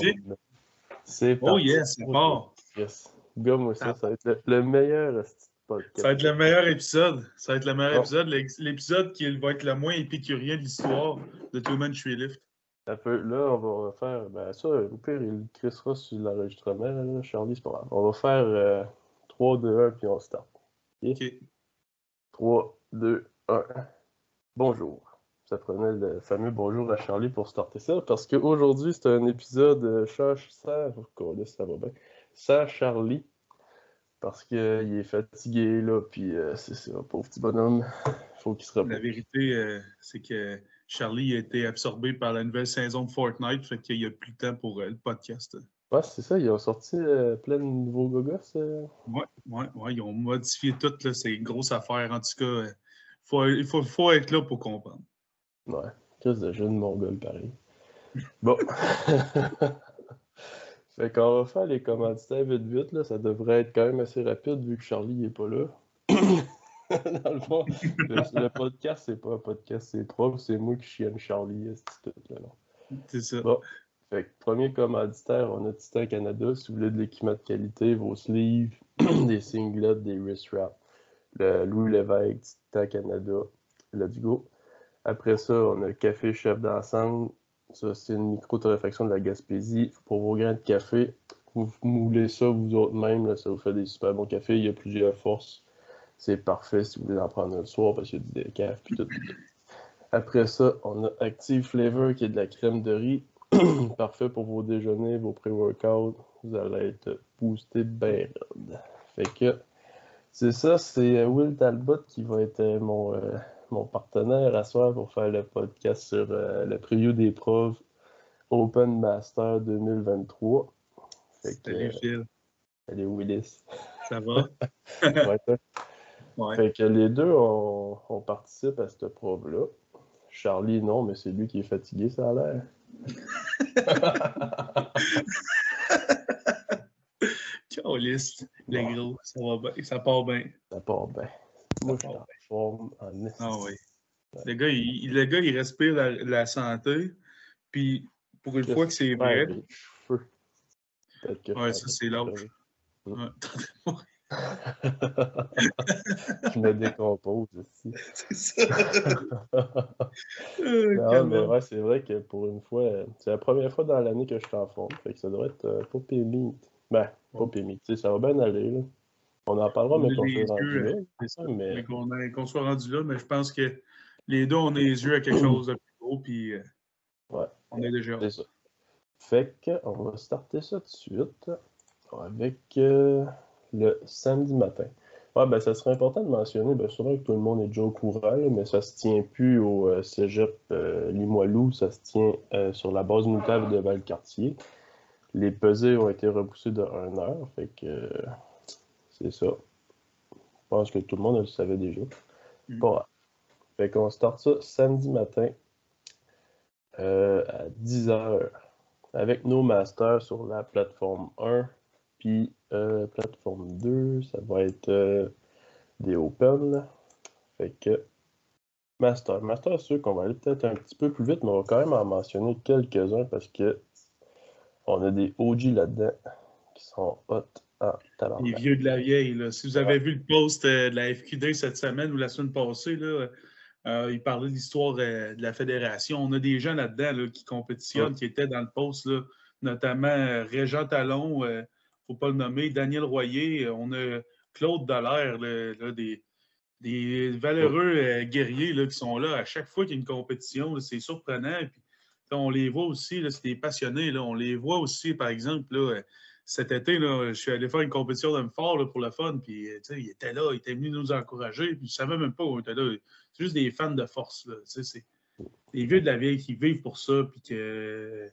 parti? C'est Oh yes, c'est fort. Yes. Gars, moi, ça, ça va être le, le meilleur de podcast. Ça va être le meilleur épisode. Ça va être le meilleur Bon. épisode. L'épisode qui va être le moins épicurien de l'histoire de Two Man Tree Lift. Ça peut- là, on va faire. Ben, ça, au pire, il crissera sur l'enregistrement. là, Charlie, c'est pas grave. On va faire euh, 3, 2, 1, puis on start. OK? 3, 2, 1. Bonjour. Ça prenait le fameux bonjour à Charlie pour starter ça, parce qu'aujourd'hui, c'est un épisode euh, sans, sans, oh, ça va bien, Charlie, parce qu'il est fatigué, là, puis euh, c'est ça, pauvre petit bonhomme, faut qu'il se repose. La vérité, euh, c'est que Charlie a été absorbé par la nouvelle saison de Fortnite, fait qu'il n'y a plus le temps pour euh, le podcast. Ouais, c'est ça, ils ont sorti euh, plein de nouveaux gogos. euh. Ouais, ouais, ouais, ils ont modifié tout, là, c'est une grosse affaire. En tout cas, euh, faut, il faut, faut être là pour comprendre. Ouais, crise de jeune mongol pareil. Bon. fait qu'on va faire les commanditaires vite vite, là. Ça devrait être quand même assez rapide vu que Charlie n'est pas là. Dans le fond, le, le podcast, c'est pas un podcast, c'est propre, c'est moi qui chienne Charlie, c'est tout là. non? C'est ça. Bon. Fait que premier commanditaire, on a Titan Canada. Si vous voulez de l'équipement de qualité, vos sleeves, des singlets, des wrist wraps. Le Louis Lévesque, Titan Canada, let's go. Après ça, on a Café Chef d'ensemble. Ça, c'est une micro-torréfaction de la Gaspésie. Pour vos grains de café, vous moulez ça vous autres même, ça vous fait des super bons cafés. Il y a plusieurs forces. C'est parfait si vous voulez en prendre le soir parce qu'il y a du décaf puis tout. Après ça, on a Active Flavor qui est de la crème de riz. Parfait pour vos déjeuners, vos pré-workouts. Vous allez être boosté bien. Fait que c'est ça, c'est euh, Will Talbot qui va être euh, mon, euh, mon partenaire à soir pour faire le podcast sur euh, le preview des profs Open Master 2023. Fait que, Salut Phil, allez Willis. ça va? Ouais. Fait que les deux, on, on participe à cette preuve-là. Charlie, non, mais c'est lui qui est fatigué, ça a l'air. Caliste, le gros, ça va bien, ça part bien. Ça part bien. Moi, je suis part en forme en esti. Ah oui. Le gars, il, le gars, il respire la, la santé, puis pour une fois que c'est vrai, Ouais, que Ouais, ça, c'est ouais, je me décompose aussi. c'est ça. Euh, Non, mais ouais, c'est vrai que pour une fois, c'est la première fois dans l'année que je suis en forme. Fait que ça devrait être euh, pas pémite. Ben, pas ça va bien aller, là. On en parlera, mais qu'on soit rendu là. C'est ça, mais- mais qu'on qu'on soit rendu là, mais je pense que les deux, on a les yeux à quelque chose de plus gros, puis euh, Ouais. on est déjà. C'est ça. Fait que on va starter ça tout de suite avec euh, le samedi matin. Ouais, ben, ça serait important de mentionner, ben, sûrement que tout le monde est déjà au courant, mais ça se tient plus au euh, cégep euh, Limoilou, ça se tient sur la base militaire de Valcartier. Les pesées ont été repoussées de 1 heure, fait que c'est ça. Je pense que tout le monde le savait déjà. Mm. Pas grave. Fait qu'on start ça samedi matin euh, à 10h avec nos masters sur la plateforme 1. Puis euh, plateforme 2, ça va être euh, des open. là. Fait que master. Master, c'est sûr qu'on va aller peut-être un petit peu plus vite, mais on va quand même en mentionner quelques-uns parce que on a des OG là-dedans qui sont hot en Les vieux de la vieille. Là. Si vous avez vu le post euh, de la FQD cette semaine ou la semaine passée, là, euh, il parlait de l'histoire euh, de la fédération. On a des gens là-dedans là, qui compétitionnent, qui étaient dans le post, là, notamment euh, Régent Talon, il ne faut pas le nommer, Daniel Royer, on a Claude Dallaire, là, des, des valeureux guerriers là, qui sont là à chaque fois qu'il y a une compétition. C'est surprenant. Puis, on les voit aussi, là, c'est des passionnés. Là, on les voit aussi, par exemple, là, cet été, là, je suis allé faire une compétition d'hommes forts là, pour le fun. Puis, euh, il était là, il était venu nous encourager. Puis, je savais même pas où on était là. C'est juste des fans de force. C'est des vieux de la vieille qui vivent pour ça. Puis, que.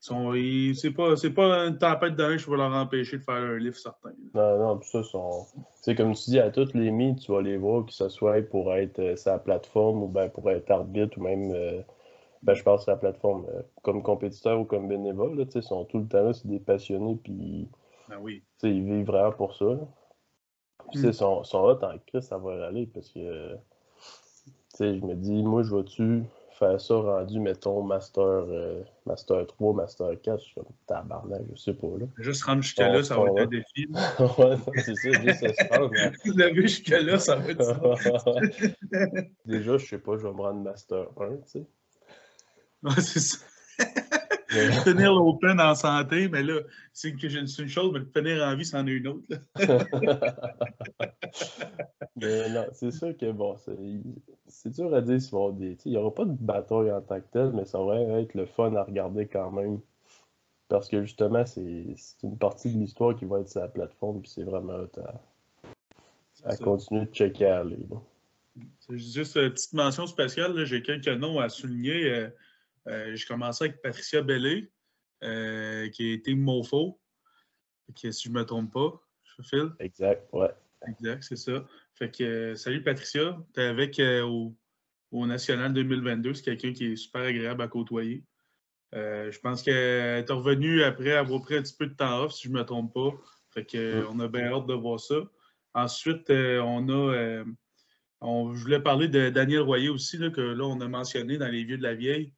C'est pas, pas une tempête de neige qui va leur empêcher de faire un livre certain. Non, non, puis ça, sont... c'est comme tu dis, à toutes les mythes, tu vas les voir, que ce soit pour être euh, la plateforme ou ben, pour être arbitre ou même, euh, ben, je pense, sur la plateforme, euh, comme compétiteur ou comme bénévole, ils sont tout le temps là, c'est des passionnés, puis Ben oui. ils vivent vraiment pour ça. Puis, Mm. sont, sont hot en ça va aller parce que, je me dis, moi, je vais-tu refaire ça rendu, mettons, Master, euh, Master 3, Master 4. Je suis comme tabarnak, je sais pas. Là. Juste rendre jusqu'à là, ça va être un défi. ouais, c'est ça, juste à se rendre. mais- Vous avez jusqu'à là, ça va être ça. Déjà, je sais pas, je vais me rendre Master 1, tu sais. Ouais, c'est ça. Finir l'open en santé, mais là, c'est c'est une chose, mais le finir en vie, c'en est une autre. Mais non, c'est sûr que bon, c'est dur à dire avoir des. Il n'y aura pas de bataille en tant que tel, mais ça va être le fun à regarder quand même. Parce que justement, c'est une partie de l'histoire qui va être sur la plateforme, puis c'est vraiment à, à continuer de checker à aller. là. C'est juste une petite mention spéciale. J'ai quelques noms à souligner. Euh, J'ai commencé avec Patricia Bellé, euh, qui a été Mofo, qui, si je ne me trompe pas, je file. Exact, ouais. Exact, c'est ça. Fait que euh, salut Patricia, tu es avec euh, au, au National 2022. C'est quelqu'un qui est super agréable à côtoyer. Euh, je pense qu'elle est revenue après avoir pris un petit peu de temps off, si je ne me trompe pas. Fait que, Mm. on a bien hâte de voir ça. Ensuite, on a. on, je voulais parler de Daniel Royer aussi, là, que là, on a mentionné dans Les Vieux de la Vieille.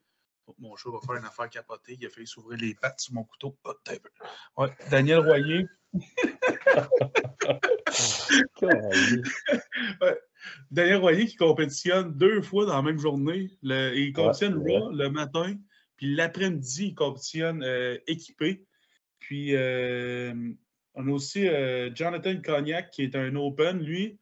Mon chat va faire une affaire capotée. Il a failli s'ouvrir les pattes sur mon couteau. Oh. Ouais, Daniel Royer. Daniel Royer qui compétitionne deux fois dans la même journée. Le- il compétitionne là, le matin, puis l'après-midi, il compétitionne euh, équipé. Puis euh, on a aussi euh, Jonathan Cognac qui est un open, lui,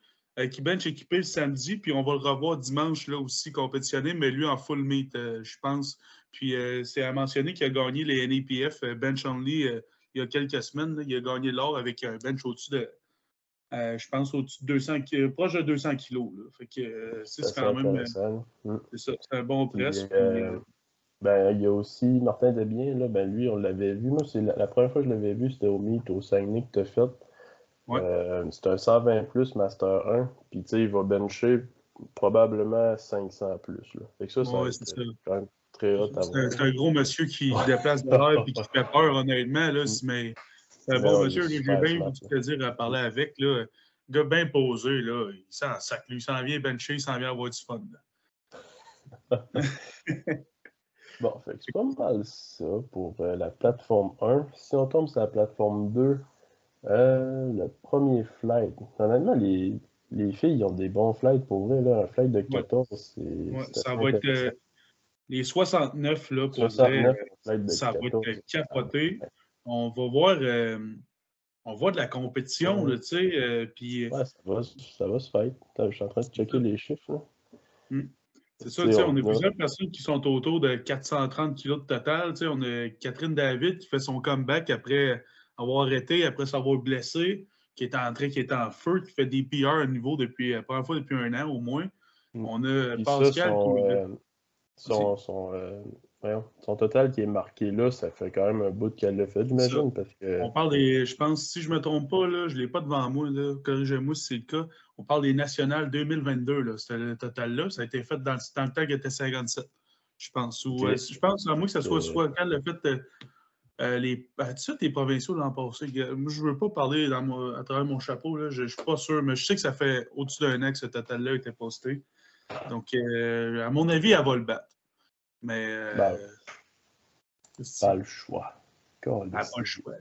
qui bench équipé le samedi, puis on va le revoir dimanche là aussi compétitionner, mais lui en full meet, je pense. Puis euh, c'est à mentionner qu'il a gagné les NAPF euh, Bench Only euh, il y a quelques semaines. là. il a gagné l'or avec un bench au-dessus de, euh, je pense, au-dessus de 200, ki- proche de 200 kilos. Là. Fait que c'est quand même. Mm. c'est un bon Puis, press. puis, euh, ben, il y a aussi Martin Debien, là, ben, lui, on l'avait vu. Moi, c'est la, la première fois que je l'avais vu, c'était au Meet, au Saguenay que tu as fait. Ouais. Euh, c'est un 120 plus Master 1. Puis, tu sais, il va bencher probablement 500 plus. Là. Fait que ça, Ouais, c'est quand même très hot à C'est voir. un, c'est un gros monsieur qui déplace de l'air et qui fait peur, honnêtement. Là, mais c'est un bon monsieur. J'ai bien du plaisir à parler avec. Là. Gars bien posé. Là. Il s'en sac. Lui, il s'en vient bencher, il s'en vient avoir du fun. Bon, fait c'est pas mal ça pour euh, la plateforme 1. Si on tombe sur la plateforme 2, euh, le premier flight. Honnêtement, les, les filles ont des bons flights pour vrai. Là. Un flight de 14, c'est. Ouais, ça va être euh, les 69 là, pour 69, vrai, un flight de ça va 14. être capoté. On va voir, euh, on voit de la compétition, tu sais. euh, puis Ouais, ça va, ça va se faire. Je suis en train de checker les chiffres. Là. c'est ça, on a on a- plusieurs personnes qui sont autour de 430 kilos de total. On a Catherine David qui fait son comeback après avoir arrêté, après s'avoir blessé, qui est en train, qui est en feu, qui fait des PR à niveau depuis, la première fois depuis un an au moins. Mm. On a Puis ça, Pascal son, qui euh, son, son, euh, voyons, son total qui est marqué là, ça fait quand même un bout qu'elle l'a fait, j'imagine. Parce que. On parle des, je pense, si je ne me trompe pas, là, je ne l'ai pas devant moi, là, corrigez-moi si c'est le cas. On parle des nationales 2022, là, c'était le total-là. Ça a été fait dans, le- dans le temps qu'il était 57, je pense. Ou, euh, je pense, à moins que ce soit Euh. soit quand le fait euh, euh, les. Tu sais, les provinciaux l'an passé. Moi, je ne veux pas parler dans mon- à travers mon chapeau, là, je ne suis pas sûr, mais je sais que ça fait au-dessus d'un an que ce total-là a été posté. Donc, euh, à mon avis, elle va le battre. Mais. euh, Ben, c'est- Pas le choix. Calisse. pas le choix.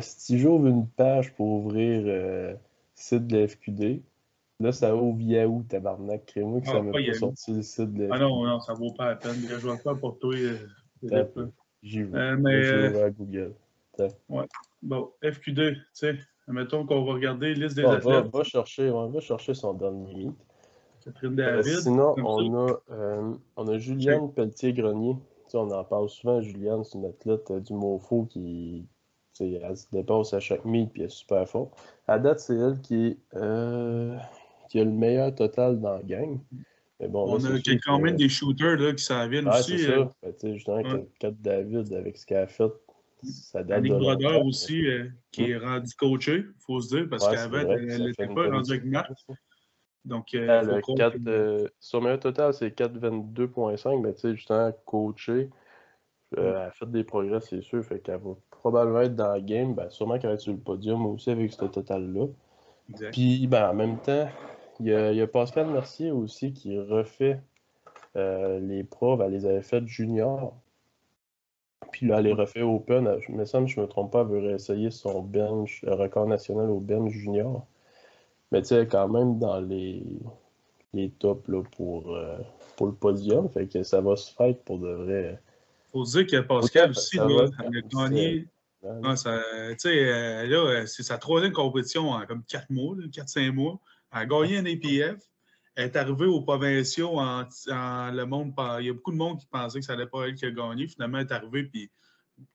si j'ouvre une page pour ouvrir euh, site de la FQD, là, ça ouvre Yahoo, tabarnak. Crée-moi que Ah, ça m'a pas pas sorti le site de la Ah FQD. non, non, ça vaut pas la peine. Je vais le faire pour toi. euh. J'y vais. Euh, mais, je euh, vais à Google. Bon, FQ2, tu sais, mettons qu'on va regarder liste des va, athlètes. va chercher, ouais, va chercher son dernier meet. Euh, sinon, on a, euh, on a Juliane Pelletier-Grenier. Tu sais, on en parle souvent. Juliane, c'est une athlète euh, du MOFO qui tu sais, elle se dépasse à chaque meet puis elle est super forte. À date, c'est elle qui, euh, qui a le meilleur total dans la gang. Mais bon, On a quand même des shooters là, qui s'en viennent aussi. c'est euh, ça. Fait, tu sais, justement, ouais. David, avec ce qu'elle a fait, ça date Annick de Brodeur aussi, euh, qui est rendu coaché, il faut se dire, parce Ouais, qu'avant, elle n'était pas rendue avec Marc. Donc, euh, Elle croire quatre, que- euh, son meilleur total, c'est 4,22,5, mais tu sais, justement, coaché, euh, elle a fait des progrès, c'est sûr, fait qu'elle va probablement être dans la game, ben, sûrement qu'elle va être sur le podium aussi avec ce total-là. Puis, ben, en même temps, il y a, il y a Pascal Mercier aussi qui refait euh, les profs, elle les avait faites junior. Puis là, elle les refait open. Je me semble, je me trompe pas, elle veut réessayer son bench, le record national au bench junior. Mais tu sais, quand même dans les, les tops là, pour, euh, pour le podium. Fait que ça va se faire pour de vrai. Faut dire que Pascal aussi, là, elle a gagné. tu sais, euh, là, c'est sa troisième compétition en comme 4 mois, 4-5 mois. Elle a gagné un APF. Elle est arrivée aux provinciaux en, le monde. Il y a beaucoup de monde qui pensait que ça n'allait pas elle qui a gagné. Finalement, elle est arrivée, puis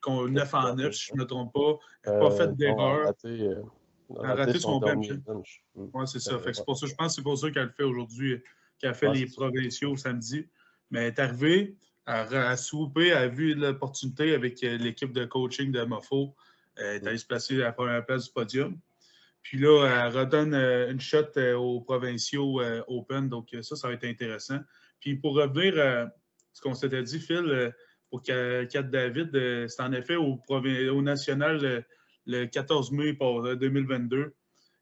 9 en 9, si je ne me trompe pas. Elle n'a pas fait d'erreur. A raté son, bench. Oui, c'est ça. c'est pour ça, je pense que c'est pour ça qu'elle fait aujourd'hui, qu'elle fait les provinciaux samedi. Mais elle est arrivée, elle a swoopé, elle a vu l'opportunité avec euh, l'équipe de coaching de Mofo. Elle est allée se placer à la première place du podium. Puis là, elle redonne euh, une shot euh, aux provinciaux Open. Donc, ça, ça va être intéressant. Puis pour revenir à ce qu'on s'était dit, Phil, pour Kat David, c'est en effet au, au national le 14 mai 2022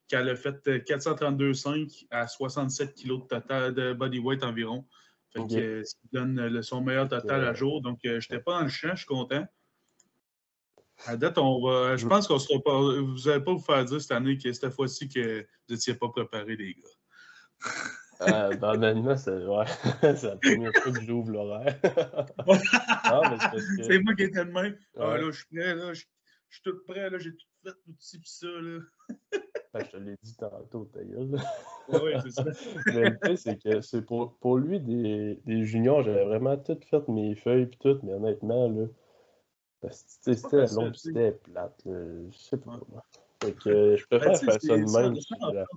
qu'elle a fait 432,5 à 67 kg de total de body weight environ. Fait que, ce qui donne son meilleur total à jour. Donc, je n'étais pas dans le champ, je suis content. À date, on va, je pense qu'on sera pas. Vous n'allez pas vous faire dire cette année que cette fois-ci que vous n'étiez pas préparé, les gars. Euh, ben, maintenant, c'est ouais. la première fois que j'ouvre l'horaire. c'est moi qui étais de même. Ah, là, je suis prêt, là, je, suis tout prêt, là, j'ai tout fait, tout ci, puis ça. Là. ben, je te l'ai dit tantôt, ta gueule. oui, c'est ça. Mais le fait, c'est que c'est pour, pour lui, des, des juniors, j'avais vraiment tout fait mes feuilles, puis tout, mais honnêtement, là. C'était long, c'était plate. Je sais pas. Fait que je préfère ben, faire ça de même.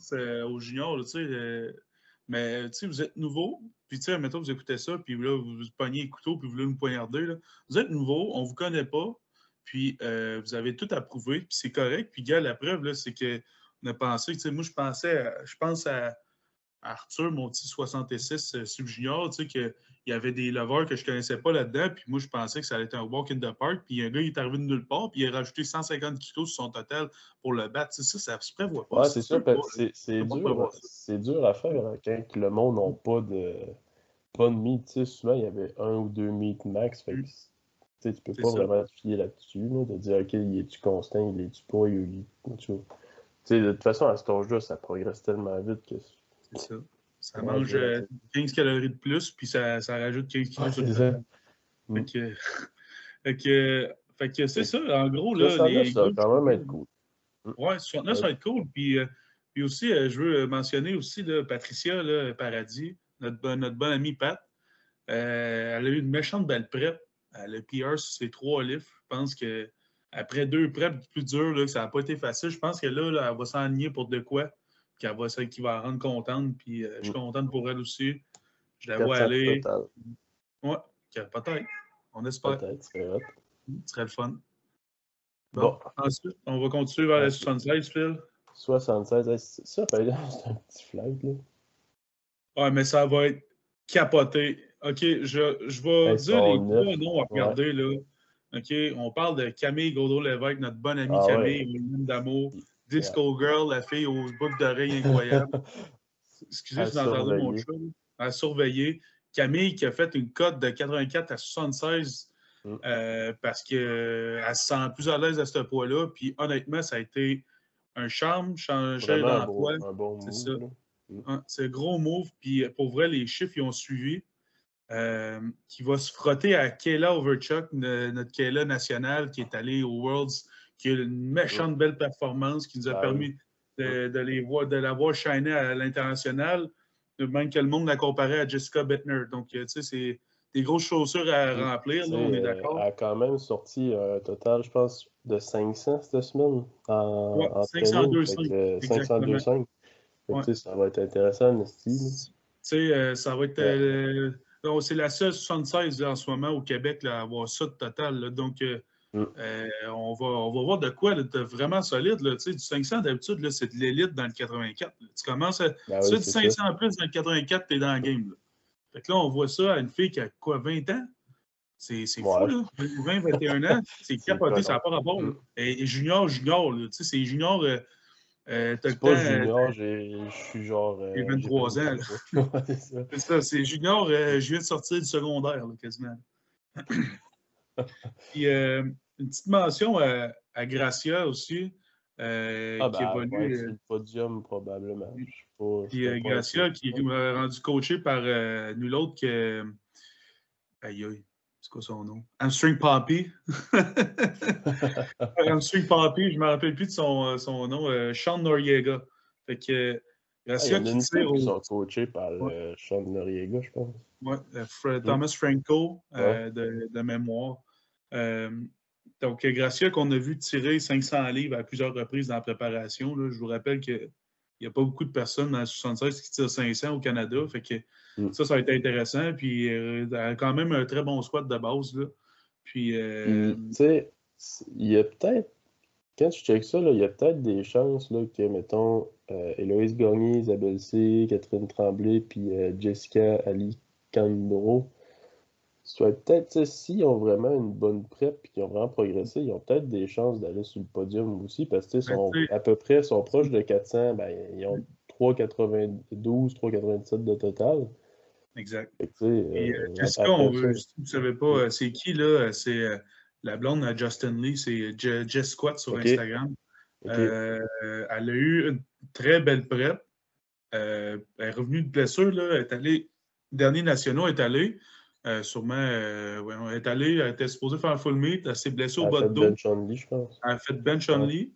C'est euh, aux juniors, tu sais. Euh, mais tu sais, vous êtes nouveau, puis tu sais, mettons, vous écoutez ça, puis là, vous, vous pognez le couteau, puis vous voulez nous poignarder. Là. Vous êtes nouveau, on ne vous connaît pas, puis euh, vous avez tout approuvé, puis c'est correct. Puis, gars, la preuve, c'est qu'on a pensé, tu sais, moi, je pensais, je pense à, Arthur, mon petit 66 euh, sub-junior, tu sais, qu'il y avait des lovers que je ne connaissais pas là-dedans, puis moi, je pensais que ça allait être un walk in the park, puis un gars, il est arrivé de nulle part, puis il a rajouté 150 kilos sur son total pour le battre. Tu sais, ça, ça se prévoit pas. Ouais, c'est sûr, c'est dur, c'est dur à faire hein, quand le monde n'a pas de, pas de meet. Tu sais, souvent, il y avait un ou deux meets max, fait que, tu ne peux pas vraiment te fier là-dessus, de dire, OK, il est-tu constant, il est-tu pas, il est... Tu sais, de toute façon, à cet âge-là, ça progresse tellement vite que c'est ça. Ça mange 15 euh, calories de plus, puis ça, ça rajoute 15 kilos sur le Fait que, fait que, fait que c'est ça, en gros. Là, les, ça va quand même être cool. Ouais, 69, ça va être cool. Puis, euh, puis aussi, euh, je veux mentionner aussi là, Patricia là, Paradis, notre, notre bonne amie Pat. elle a eu une méchante belle prep. Elle a PR sur ses trois livres. Je pense que après deux preps plus dures, là, ça n'a pas été facile, je pense que là, là elle va s'enligner pour de quoi qui va, qui va la rendre contente. Puis euh, je suis mm. contente pour elle aussi. Je la vois aller. Ouais, peut-être. On espère. Peut-être, ce serait Ce serait le fun. Bon. Ensuite, on va continuer vers les 76, Phil. 76, ça, c'est un petit flight, là. Ouais, mais ça va être capoté. OK, je, je vais dire les gros noms à regarder, là. OK, on parle de Camille Godot-Lévesque, notre bonne amie ah, Camille, ouais. d'amour. Disco Girl, la fille aux boucles d'oreilles incroyables. Excusez, si vous entendez mon chat. À surveiller. Camille qui a fait une cote de 84 à 76 mm. euh, parce qu'elle euh, se sent plus à l'aise à ce poids-là. Puis honnêtement, ça a été un charme, changer d'emploi. c'est ça. Mm. C'est un gros move. Puis pour vrai, les chiffres, ils ont suivi. Euh, qui va se frotter à Kayla Overchuck, notre Kayla nationale qui est allée aux Worlds qui a une méchante belle performance qui nous a ah permis de, les voir, de la voir shiner à l'international, même que le monde l'a comparé à Jessica Bettner. Donc, euh, tu sais, c'est des grosses chaussures à remplir, on est d'accord. Elle a quand même sorti un total, je pense, de 500 cette semaine. En, ouais, 502,5. Ça va être intéressant, style. Tu sais, euh, ça va être. Euh, c'est la seule 76 en ce moment au Québec là, à avoir ça de total. donc, Mm. Euh, on, va, on va voir de quoi de vraiment solide. Là. Du 500, d'habitude, c'est de l'élite dans le 84. Tu commences à. Ben tu du 500 en plus dans le 84, tu es dans le game. Là. Fait que là, on voit ça à une fille qui a quoi, 20 ans? C'est fou, là. 20, 21 ans, c'est capoté, ça n'a pas rapport. Mm. Et, junior, junior, tu sais, c'est junior. Euh, Euh, c'est pas junior, je suis genre. J'ai 23 ans. c'est ça, c'est junior, je viens de sortir du secondaire, quasiment. Puis, une petite mention à, à Gracia aussi. Euh, ah, qui ben, évolue. Ouais, c'est le podium, probablement. Pas, Puis euh, Gracia, qui est rendu coaché par euh, nul autre que. Aïe, aïe. C'est quoi son nom? Hamstring Poppy. Hamstring Poppy, je ne me rappelle plus de son, son nom. Sean Noriega. Fait que. Gracia ah, qui tire au... sont coachés par ouais. Sean Noriega, je pense. Oui, Thomas Franco, de, de, mémoire. Donc, Gracia, qu'on a vu tirer 500 livres à plusieurs reprises dans la préparation, je vous rappelle qu'il n'y a pas beaucoup de personnes dans la 76 qui tirent 500 au Canada. Fait que mm. ça, ça a été intéressant. Puis, euh, elle a quand même un très bon squat de base. Là. Puis, euh, tu sais, il y a peut-être, quand tu checkes ça, il y a peut-être des chances là, que, mettons, euh, Héloïse Gagné, Isabelle C., Catherine Tremblay, puis Jessica Ali Candro soit peut-être, s'ils ont vraiment une bonne prep et qu'ils ont vraiment progressé, ils ont peut-être des chances d'aller sur le podium aussi parce qu'ils ben, sont à peu près sont proches de 400. Ben, ils ont 3,92, 3,97 de total. Exact. Et, euh, Jessica, on veut, si vous ne savez pas, euh, c'est qui là? C'est euh, la blonde à Justin Lee, c'est Jess Squat sur Instagram. elle a eu une très belle prep. elle est revenue de blessure, là, elle est allée, dernier nationaux est allée. Euh, sûrement, euh, ouais, elle est allée, elle était supposée faire un full meet, elle s'est blessée au bas de dos. Bench only, je pense. Elle a fait bench only.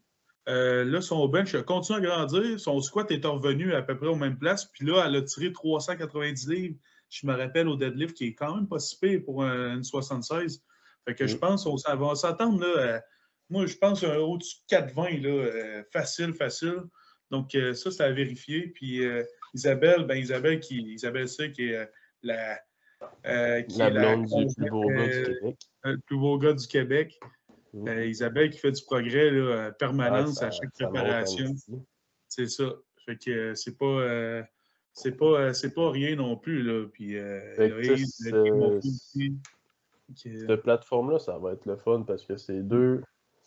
Euh, là, son bench continue à grandir. Son squat est revenu à peu près aux mêmes places. Puis là, elle a tiré 390 livres. Je me rappelle au deadlift, qui est quand même pas si pire pour une 76. Fait que je mm. pense qu'on va s'attendre là. moi, je pense au-dessus de 4,20, là, facile, facile. Donc, ça, c'est à vérifier. Puis Isabelle, ben Isabelle, qui, Isabelle C, qui est la euh, qui la blonde du plus beau gars du Québec. Le plus beau gars du Québec. Mmh. Euh, Isabelle qui fait du progrès là, permanence à chaque préparation. C'est ça. Fait que euh, c'est pas. c'est pas, c'est pas rien non plus. Là. Puis, cette plateforme-là, ça va être le fun parce que c'est deux.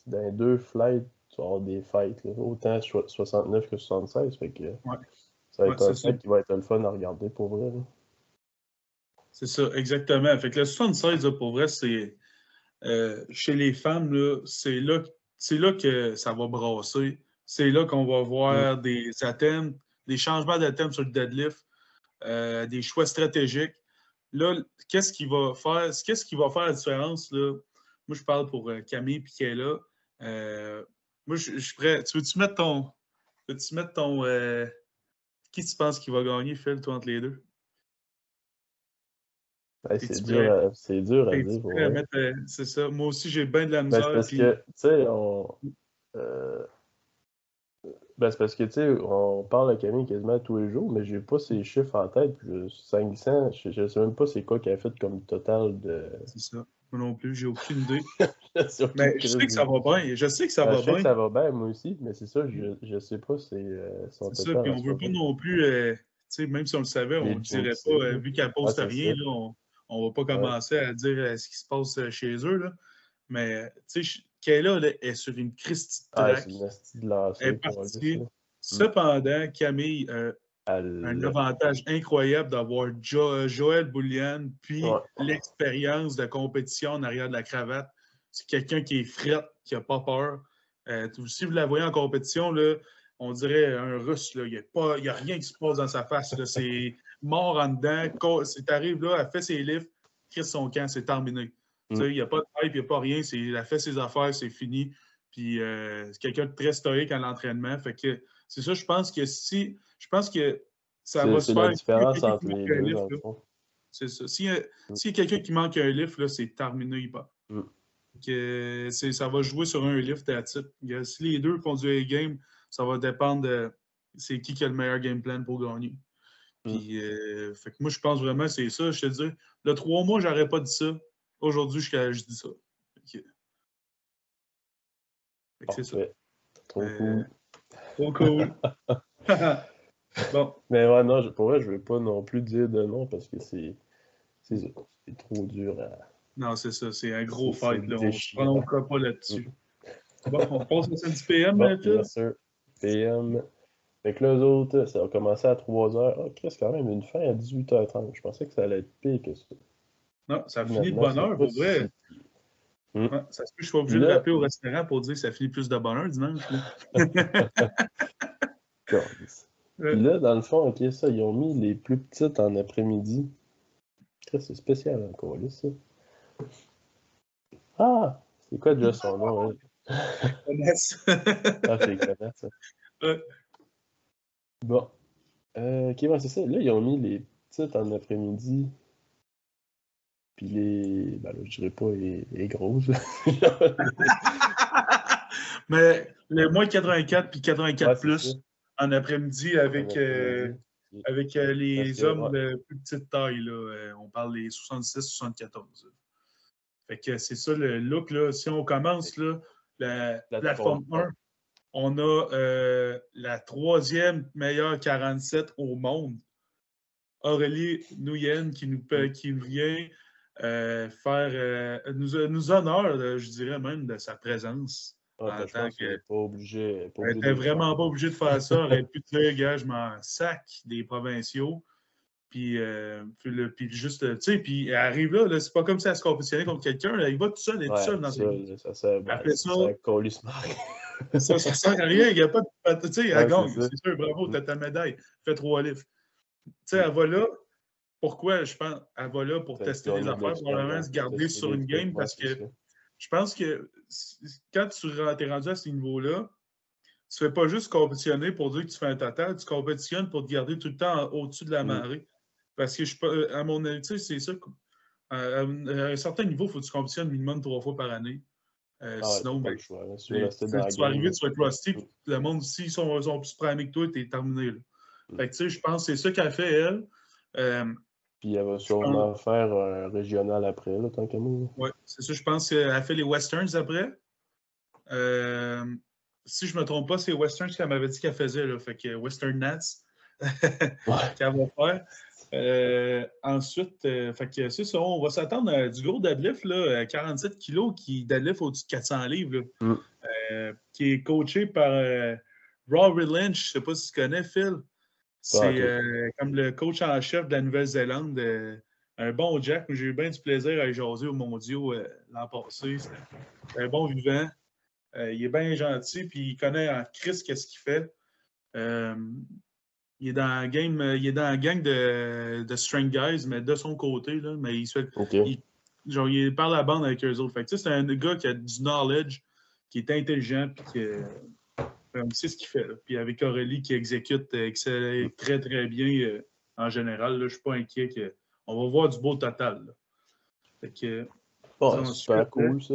Dans deux flights, tu vas avoir des fights. Là. Autant 69 que 76. Fait que ça va être un fight qui va être le fun à regarder pour vrai. Là. C'est ça, exactement. Fait que le 76, pour vrai, c'est euh, chez les femmes, c'est là, là que ça va brasser. C'est là qu'on va voir mm. des attèmes, des changements d'athèmes sur le deadlift, euh, des choix stratégiques. Là, qu'est-ce qui va faire, qu'est-ce qui va faire la différence? Là? Moi, je parle pour euh, Camille Piquet là. moi, je, suis prêt. Tu veux-tu mettre ton. Veux-tu mettre ton. qui tu penses qui va gagner, Phil, toi, entre les deux? C'est dur, à, c'est dur à dire. Euh, c'est ça. Moi aussi, j'ai bien de la ben, misère. parce que, on. Euh, ben, c'est parce que, tu sais, on parle à Camille quasiment tous les jours, mais j'ai pas ces chiffres en tête. 500, je, ne sais même pas c'est quoi qu'elle a fait comme total de. C'est ça. Moi non plus, j'ai aucune idée. mais je sais que ça va bien. Je sais que ça ben, va je sais bien. Que ça va bien, moi aussi, mais c'est ça, je, je sais pas c'est euh, son C'est ça, puis on veut pas non plus. tu sais, même si on le savait, on ne dirait pas, vu qu'elle poste rien, là, on, on ne va pas commencer à dire euh, ce qui se passe euh, chez eux. Là. Mais, tu sais, Kayla est sur une Christie ah, elle est partie. Cependant, Camille a un avantage incroyable d'avoir Joël Boulian, puis l'expérience de compétition en arrière de la cravate. C'est quelqu'un qui est fret, qui n'a pas peur. Euh, si vous la voyez en compétition, là, on dirait un russe. Il n'y a, a, rien qui se passe dans sa face. C'est mort en dedans. C'est arrive là, elle fait ses livres, crée son camp, c'est terminé. Mm. Il n'y a pas de hype, il n'y a pas rien. Elle a fait ses affaires, c'est fini. Puis euh, c'est quelqu'un de très stoïque à l'entraînement. Fait que c'est ça, je pense que si. Je pense que ça va se faire. la différence entre les deux. C'est ça. S'il y a, mm. quelqu'un qui manque un lift, c'est terminé, il part. Mm. Que ça va jouer sur un lift à titre. Si les deux font du A-game, ça va dépendre de c'est qui qui a le meilleur game plan pour gagner. Puis, euh, fait que moi, je pense vraiment c'est ça. Je te dis, le trois mois, j'aurais pas dit ça. Aujourd'hui, je, je dis ça. c'est ça. Trop euh, cool. Trop cool. bon. Mais ouais, non, je, pour vrai, je vais pas non plus dire de nom parce que c'est c'est trop dur à. Non, c'est ça. C'est un gros fight. Là. On ne prend pas là-dessus. Mmh. bon, on passe au 10 PM, bon, Bien sûr. PM. Fait que là, eux autres, ça a commencé à 3h. Ah, Chris, quand même, une fin à 18h30. Je pensais que ça allait être pire que ça. Non, ça finit de bonne heure, pour vrai. Hmm. Ouais, ça se peut que je sois obligé de rappeler au restaurant pour dire que ça finit plus de bonheur dimanche. là. Puis là, dans le fond, ok, ça, ils ont mis les plus petites en après-midi. Chris, C'est spécial encore, là, ça. Ah! C'est quoi déjà son nom? hein? Ah, ça. Ouais. Bon. Euh, ok, ouais, c'est ça. Là, ils ont mis les petites en après-midi. Puis les. Ben là, je dirais pas les, les grosses. Mais le moins 84 puis 84 Ouais, c'est plus ça. en après-midi avec, euh, avec euh, les que, hommes ouais. de plus petite taille. Là. Euh, on parle des 66-74. Fait que c'est ça le look. Là. Si on commence, là, la Plateforme plateforme 1, on a euh, la troisième meilleure 47 au monde. Aurélie Nouyen qui nous, pa- qui vient euh, faire euh, nous, nous honore, je dirais même, de sa présence. En ben, tant que- pas obligé. pas Elle n'était vraiment pas obligé de faire ça. Elle aurait pu dire, gars, je m'en sac des provinciaux. Puis, euh, puis, le- puis juste, tu sais, puis elle arrive là, là c'est pas comme si elle se compétitionnait contre quelqu'un. Il va tout seul, elle est tout seul dans ses ça, ça, ben, Après ça, ça-. Ça, ça sert à rien. Il n'y a pas de. Tu sais, elle Ouais, gagne. c'est sûr, bravo, t'as ta médaille. Fais trois livres. Tu sais, elle va là. Pourquoi, je pense, elle va là pour tester les affaires, probablement se garder sur une game parce que je pense que quand tu es rendu à ce niveau-là, tu ne fais pas juste compétitionner pour dire que tu fais un total, tu compétitionnes pour te garder tout le temps au-dessus de la Mm. marée. Parce que, je, à mon avis, tu sais, c'est ça. que- À, à un certain niveau, il faut que tu compétitionnes minimum trois fois par année. Euh, Ah sinon, ben, choix, là. Si tu vas arriver, tu vas être rusty, puis le monde, s'ils sont, sont plus primés que toi, t'es terminé. Là. Mm. Fait que, tu sais, je pense que c'est ça qu'elle fait, elle. Euh, Puis elle va sûrement faire un régional après, là, tant qu'à moi. là. Ouais, c'est ça. Je pense qu'elle a fait les westerns après. Euh, si je ne me trompe pas, c'est westerns qu'elle m'avait dit qu'elle faisait. Là, fait que Western Nats. Qu'elle va faire. Euh, ensuite, euh, fait que c'est ça. On va s'attendre à du gros deadlift, là, à 47 kilos qui deadlift au-dessus de 400 livres. là. Mm. Euh, qui est coaché par Rory Lynch. Je ne sais pas si tu connais, Phil. C'est Ah, comme le coach en chef de la Nouvelle-Zélande. un bon Jack. J'ai eu bien du plaisir à jaser aux mondiaux l'an passé. C'est un bon vivant. Il est bien gentil, puis il connaît en Chris qu'est-ce qu'il fait. Euh, il est dans la game, il est dans la gang de, de Strength Guys, mais de son côté, là, mais il se fait OK. Il- genre, il parle à la bande avec eux autres. Fait que, c'est un gars qui a du knowledge, qui est intelligent, puis qui euh, sait ce qu'il fait. là. Puis avec Aurélie qui exécute euh, excell- très, très bien euh, en général, là, je ne suis pas inquiet. Que, on va voir du beau total. là. Fait que, c'est super cool, ça.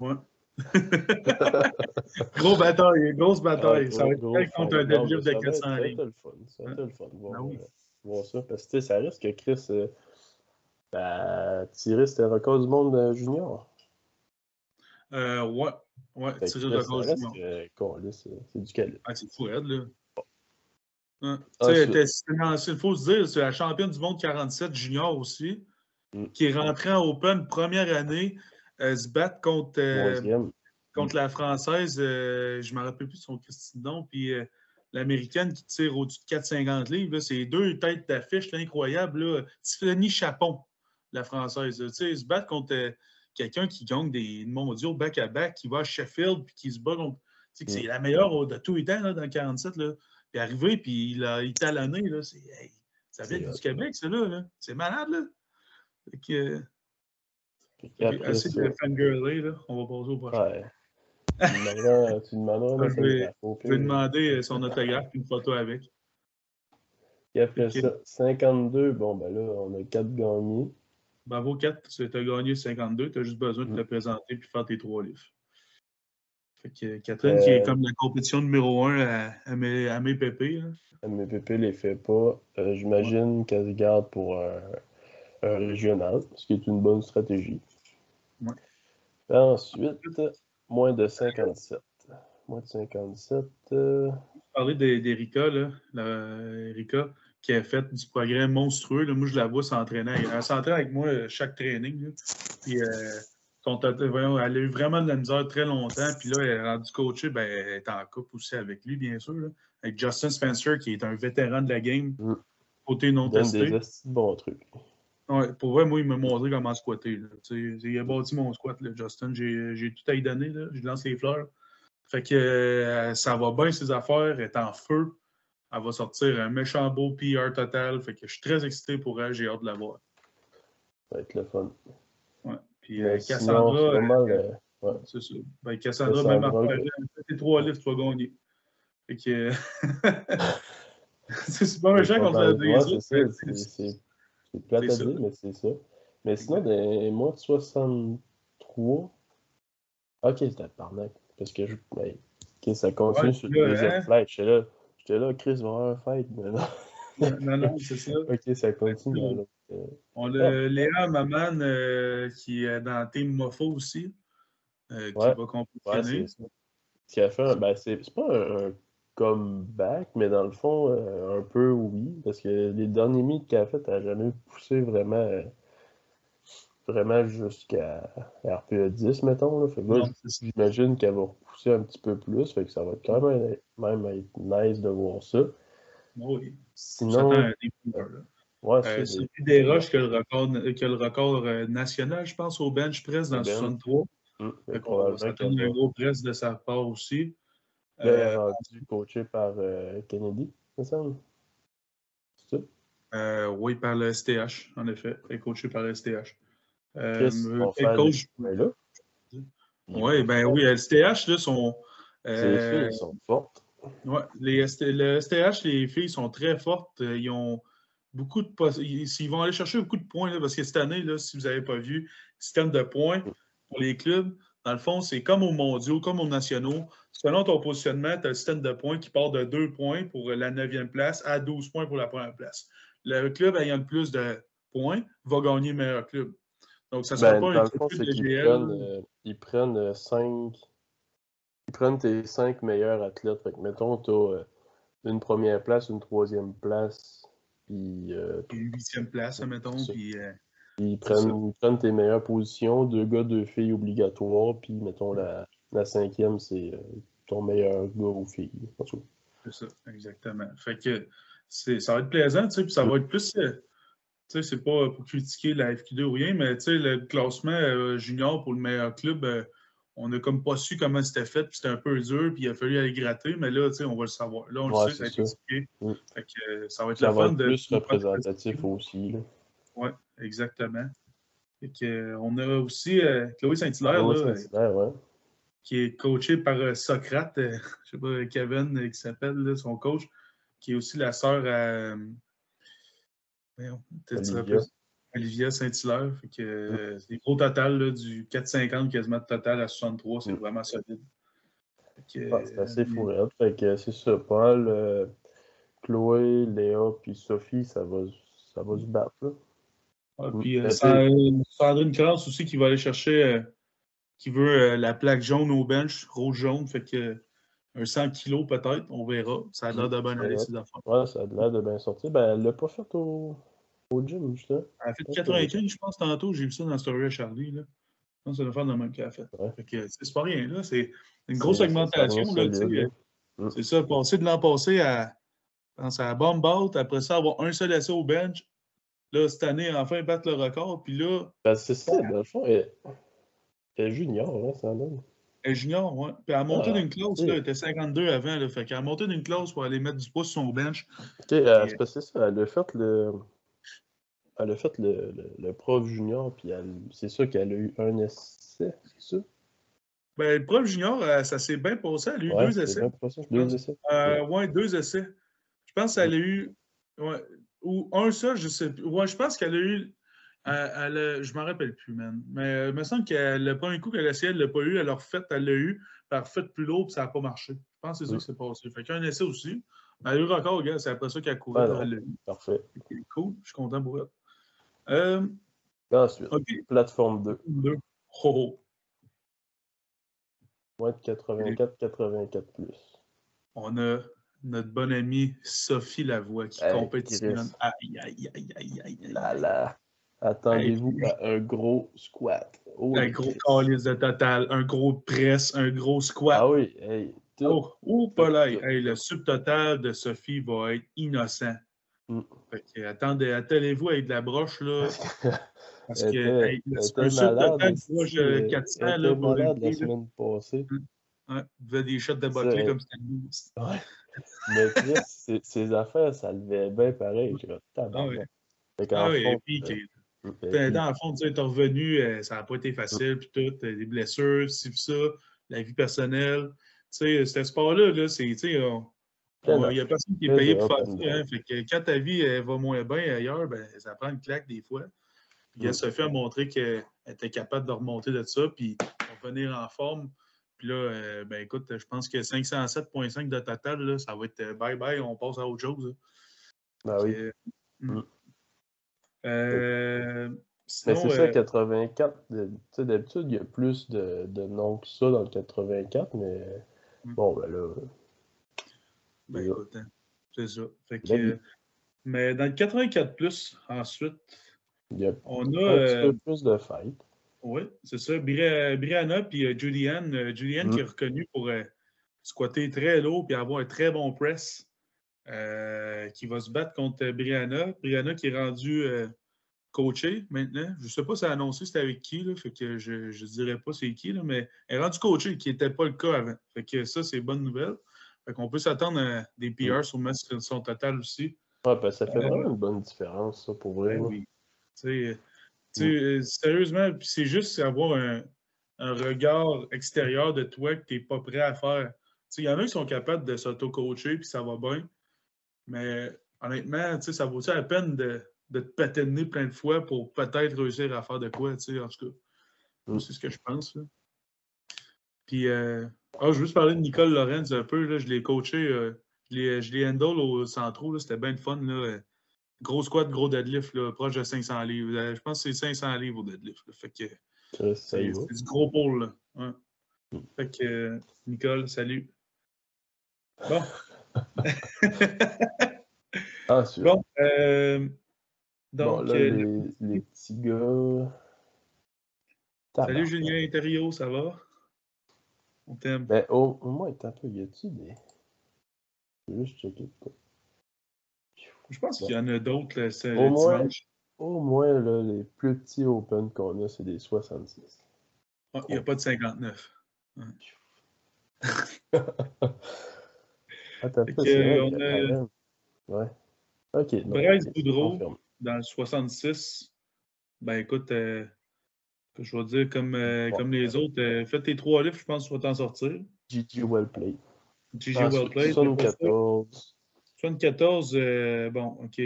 ouais. Gros bataille, grosse bataille. Ouais, ça va être gros, contre un deadlift de ça va être- 400 Ça va livres. être le fun. Ça va être le fun voir, Ah oui. euh, voir ça. Parce que ça risque que Chris euh, ben, tirer c'était record du monde euh, junior. Euh, ouais, ouais, tirer le record junior. c'est du calibre. Ah, c'est fou, raide, là. Hein? Ah, Il faut se dire, c'est la championne du monde 47 junior aussi, Mm. qui est rentrée en Open première année, se battre contre, euh, contre la Française, euh, je ne me rappelle plus son Christine nom, puis euh, l'Américaine qui tire au-dessus de 450 livres. C'est deux têtes d'affiche incroyables. Tiffany Chapon, la Française. là. Se battre contre euh, quelqu'un qui gagne des mondiaux back-à-back, qui va à Sheffield, puis qui se bat contre. Tu sais, que c'est Mm. la meilleure de tous les temps là, dans le 47. Là. Puis arrivé, puis il a talonné. Là, c'est, hey, ça vient du Québec, ça, là. là. C'est malade, là. Fait que, qu'après assez de fangirler, là. On va passer au prochain. ouais. Tu Ah, là, je vais- vais demander euh, son autographe et une photo avec. Et après ça, 52, bon ben là, on a 4 gagnés. Bravo, 4. Tu as gagné 52. Tu as juste besoin de te Mm. présenter puis faire tes trois livres. Fait que euh, Catherine, qui est Euh, comme la compétition numéro 1 à, à mes, à mes pépés. là. MPP les fait pas. Euh, J'imagine qu'elle se garde pour un, un régional, ce qui est une bonne stratégie. Ouais. Ensuite, moins de 57. Moins de 57. euh, parler d'E- d'Erika, là, la- Erika, qui a fait du progrès monstrueux. Là. Moi, je la vois s'entraîner. Elle s'entraîne avec moi euh, chaque training. là. Puis, euh, elle a eu vraiment de la misère très longtemps. Puis là, elle est rendue coachée, ben, elle est en couple aussi avec lui, bien sûr. avec Justin Spencer, qui est un vétéran de la game, mm. côté non testé. des bons trucs. Ouais, pour vrai, moi, il m'a montré comment squatter. Il a bâti mon squat, là, Justin. J'ai tout à y donner. Là. Je lance les fleurs. Fait que euh, ça va bien, ses affaires. Elle est en feu. Elle va sortir un méchant beau PR total. Fait que je suis très excité pour elle. J'ai hâte de la voir. Ça va être le fun. Ouais. Puis euh, Cassandra. Euh, ouais. C'est ça. Ben, Cassandra, même après, tes trois livres, tu vas gagner. Fait que. c'est pas méchant contre la C'est c'est plate à dire, mais c'est ça. Mais sinon, mois de 63. Ok, c'était parnac. Parce que je. Ben, ok, ça continue sur le deuxième hein? flight. J'étais là, j'étais là, Chris va avoir un fight. Mais non. non, non, c'est ça. ok, ça continue. Euh, on a ah. Léa Maman euh, qui est dans Team Mofo aussi. Euh, qui va compétitionner. Ouais, qui a fait ben, c'est pas un, comeback, mais dans le fond, euh, un peu oui, parce que les derniers meets qu'elle a fait, elle n'a jamais poussé vraiment, euh, vraiment jusqu'à RPE 10, mettons. Là. Fait j'imagine qu'elle va repousser un petit peu plus, fait que ça va quand même, même être nice de voir ça. Oui. Sinon. Ouais, euh, c'est des roches que le record, que le record national, je pense, au bench press dans le 63. Mmh, on un gros press de sa part aussi. Il est euh, rendu coaché par euh, Kennedy, ça semble. C'est ça? Euh, oui, par le STH, en effet. Il est coaché par le STH. coach... là? Oui, ben oui, le STH, là, sont. les filles sont fortes. Ouais, les le STH, les filles sont très fortes. Ils ont beaucoup de ils vont aller chercher beaucoup de points là, parce que cette année, là, si vous n'avez pas vu, système de points pour les clubs, dans le fond, c'est comme aux mondiaux, comme aux nationaux. Selon ton positionnement, tu as le système de points qui part de 2 points pour la 9e place à 12 points pour la première place. Le club ayant le plus de points va gagner le meilleur club. Donc, ça ne sera ben, pas dans le fond, c'est qu'ils prennent, euh, ils prennent 5. Euh, ils prennent tes 5 meilleurs athlètes. Fait que, mettons, tu as euh, une première place, une troisième place, puis. une huitième place, mettons, puis. Ils prennent, prennent, tes meilleures positions, deux gars, deux filles obligatoires, puis mettons la, la cinquième, c'est euh, ton meilleur gars ou fille. C'est ça, exactement. Fait que ça va être plaisant, tu sais, puis ça va être plus. Euh, tu sais, c'est pas pour critiquer la FQ2 ou rien, mais tu sais, le classement euh, junior pour le meilleur club, on n'a comme pas su comment c'était fait, puis c'était un peu dur, puis il a fallu aller gratter, mais là, tu sais, on va le savoir. Là, on le sait, ça a été expliqué. Mm. Fait que ça va être ça la va être de. plus représentatif aussi. Là. Oui, exactement. Euh, on a aussi euh, Chloé Saint-Hilaire, qui est coachée par euh, Socrate, je ne sais pas, Kevin qui s'appelle, son coach, qui est aussi la sœur à Olivia, Saint-Hilaire. C'est des gros total du 4,50 quasiment de total à 63, c'est mm. vraiment solide. c'est assez fou. c'est ça, Paul, Chloé, Léa puis Sophie, ça va, ça va se battre. Là. Ah, puis euh, Sandrine Krantz aussi qui va aller chercher, euh, qui veut euh, la plaque jaune au bench, rouge-jaune, fait que un 100 kilos peut-être, on verra. Ça a l'air de bien aller, ces affaires. Ouais, ça a l'air de bien sortir. Ben, elle l'a pas fait au, au gym, justement. Elle a fait 95, je pense, tantôt. J'ai vu ça dans la story à Charlie. Là. Je pense que c'est le faire de même qu'elle a fait. Fait que c'est pas rien, là. C'est une grosse augmentation, là. Mm. C'est ça, passer de l'an passé à, à la bombe après ça, avoir un seul essai au bench, Là, cette année, enfin, battre le record. Puis là. Ben, c'est ça, dans le fond, elle, est junior, hein, ça donne. Elle est junior, oui. Puis elle a monté ah, d'une classe, là, elle était 52 avant. Là, fait qu'elle a monté d'une classe pour aller mettre du poids sur son bench. Ok, euh, c'est c'est ça. Elle a fait le. Elle a fait le, le, prof junior, puis c'est ça qu'elle a eu un essai, c'est ça? Ben, le prof junior, euh, ça s'est bien passé. Elle a eu deux essais. Deux essais. Euh, ouais, deux essais. Je pense qu'elle a eu. Ouais, ou un seul, je sais plus. Ouais, je pense qu'elle a eu. Elle, je ne m'en rappelle plus, man. Mais euh, il me semble que le premier coup qu'elle a essayé, elle ne l'a pas eu. Elle a refait, elle l'a eu. Elle a refait plus lourd, puis ça n'a pas marché. Je pense que c'est ça qui s'est passé. Fait qu'un essai aussi. Elle a eu encore, gars. C'est après ça qu'elle a couru. Parfait. Cool. Je suis content pour elle. Euh, Ensuite, plateforme 2. 2. Oh. Moins de 84-84 plus. On a notre bonne amie Sophie Lavoie qui compétitionne. Aïe, aïe, aïe, aïe, aïe. Là, là. Attendez-vous à un gros squat. Oh, un gros calice de total, un gros press, un gros squat. Ah oui, hey, Oh, oh pas là. Hey, le subtotal de Sophie va être innocent. Mm. attendez, attendez-vous avec de la broche, là. Parce que hey, un subtotal de broche 400, là, pour malade la semaine passée. Ouais, vous avez des shots de botterie comme c'était Ouais. Mais Chris, ces affaires, ça levait bien pareil. Ah, ouais. ah oui, et puis, euh, dans le fond, tu es revenu, euh, ça n'a pas été facile, puis tout, des blessures, ci, ça, la vie personnelle. Tu sais, ce sport-là, -là, c'est, tu sais, il n'y a personne qui est payé pour faire ça. Hein, fait que quand ta vie elle va moins bien ailleurs, ben, ça prend une claque des fois. Puis Sophie a montré qu'elle était capable de remonter de ça, puis revenir en forme. Puis là, euh, ben écoute, je pense que 507,5 de total, là, ça va être bye-bye, on passe à autre chose. Ben oui. Hmm. Mm. Euh, c'est ça, 84. Euh, d'habitude, il y a plus de, de noms que ça dans le 84, mais mm. bon, ben là. Ben écoute, hein, c'est ça. Fait que, ben, mais dans le 84, plus, ensuite, il y a on a. Un petit peu plus de fêtes. Oui, c'est ça. Brianna puis uh, Julianne. Julianne qui est mm. reconnue pour squatter très lourd puis avoir un très bon press. qui va se battre contre Brianna. Brianna qui est rendue coachée maintenant. Je ne sais pas si elle a annoncé c'était avec qui, là, fait que je ne dirais pas c'est qui, là, mais elle est rendue coachée, qui n'était pas le cas avant. Fait que ça, c'est bonne nouvelle. Fait qu'on peut s'attendre à des PR sur son total aussi. Ouais, ben, ça fait vraiment une bonne différence, ça, pour vrai. Ben oui. Mm. euh, sérieusement, c'est juste avoir un, un, regard extérieur de toi que tu n'es pas prêt à faire. Il y en a qui sont capables de s'auto-coacher, puis ça va bien. Mais honnêtement, ça vaut la peine de, de te patiner plein de fois pour peut-être réussir à faire de quoi, tu sais, en tout cas. Mm. C'est ce que je pense. Puis, euh, oh, je veux juste parler de Nicole Lorenz un peu. Là, je l'ai coaché, euh, je l'ai handle au centro. C'était bien de fun. Là. Gros squat, gros deadlift, là, proche de 500 livres. Euh, je pense que c'est 500 livres au deadlift. Fait que c'est du gros pôle. Là. Mm. Fait que, Nicole, salut. Bon. ah, sûr. Bon, euh, donc, bon, là, euh, les, petits gars. Salut Julien Interior, ça va? On t'aime. Ben, au, au moins, un peu, y a-tu des. Je vais juste checker. Je pense qu'il y en a d'autres au moins, Au moins, là, les plus petits Open qu'on a, c'est des 66. Ah, il n'y a pas de 59. Ouais. Attends, c'est on a... Ouais. Ok. Bryce Boudreau, dans le 66, ben écoute, euh, je vais dire comme, euh, comme les autres, euh, fais tes trois livres, je pense que tu vas t'en sortir. GG Well Played. GG Well Played. 74. 74, bon, OK.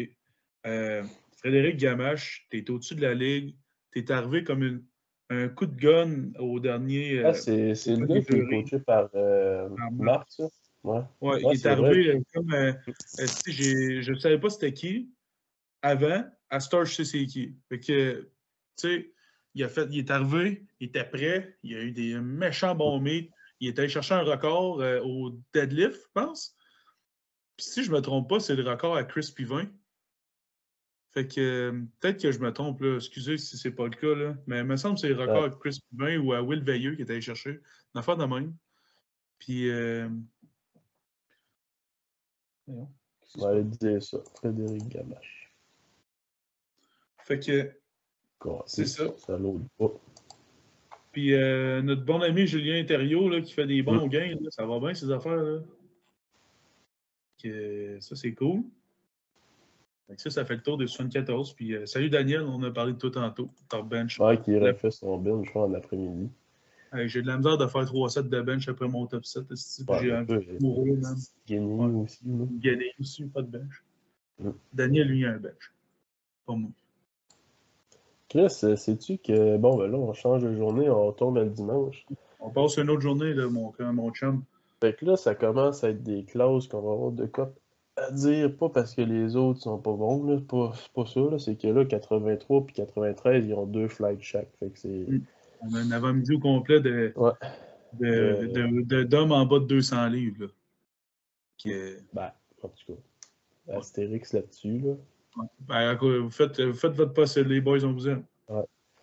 Frédéric Gamache, tu es au-dessus de la ligue. Tu es arrivé comme une, un coup de gun au dernier. Ah, c'est le gars qui est coaché par, Marc, ça? Ouais. ouais, il est, arrivé comme. je ne savais pas c'était qui avant, à Star, je sais c'est qui. Fait que, tu sais, il, a fait, il est arrivé, il était prêt, il a eu des méchants bons meets, il est allé chercher un record euh, au deadlift, je pense. Puis si je ne me trompe pas, c'est le record à Chris Pivin. Fait que peut-être que je me trompe, là. excusez si c'est pas le cas, là. mais il me semble que c'est le record à Chris Pivin ou à Will Veilleux qui est allé chercher. Une affaire de même. Puis. Euh... On va aller dire ça, Frédéric Gamache. Fait que. C'est ça. Ça l'aude pas. Puis euh, notre bon ami Julien Interiot là, qui fait des bons gains, ça va bien ces affaires. Là. Que, ça, c'est cool. Fait que ça, ça fait le tour de 74. Puis euh, salut Daniel, on a parlé de toi tantôt. Top bench. Ouais, qui refait son bench en après-midi. j'ai de la misère de faire 3 sets de bench après mon top 7. j'ai un peu mourir, même. aussi. Gagné aussi, pas de bench. Daniel, lui, a un bench. Pas moi. Chris, euh, sais-tu que, bon, ben là, on change de journée, on tombe le dimanche? On passe une autre journée, là, mon, mon chum. Fait que là, ça commence à être des clauses qu'on va avoir de quoi à dire, pas parce que les autres sont pas bons, là, c'est pas, pas ça, là, c'est que là, 83 puis 93, ils ont deux flights chaque. Fait que c'est. On a un avant-midi au complet de. Ouais. D'hommes en bas de 200 livres, là. Ben, en tout cas. Astérix là-dessus, là. Ben, vous, faites, vous faites votre possible, les boys, on vous aime.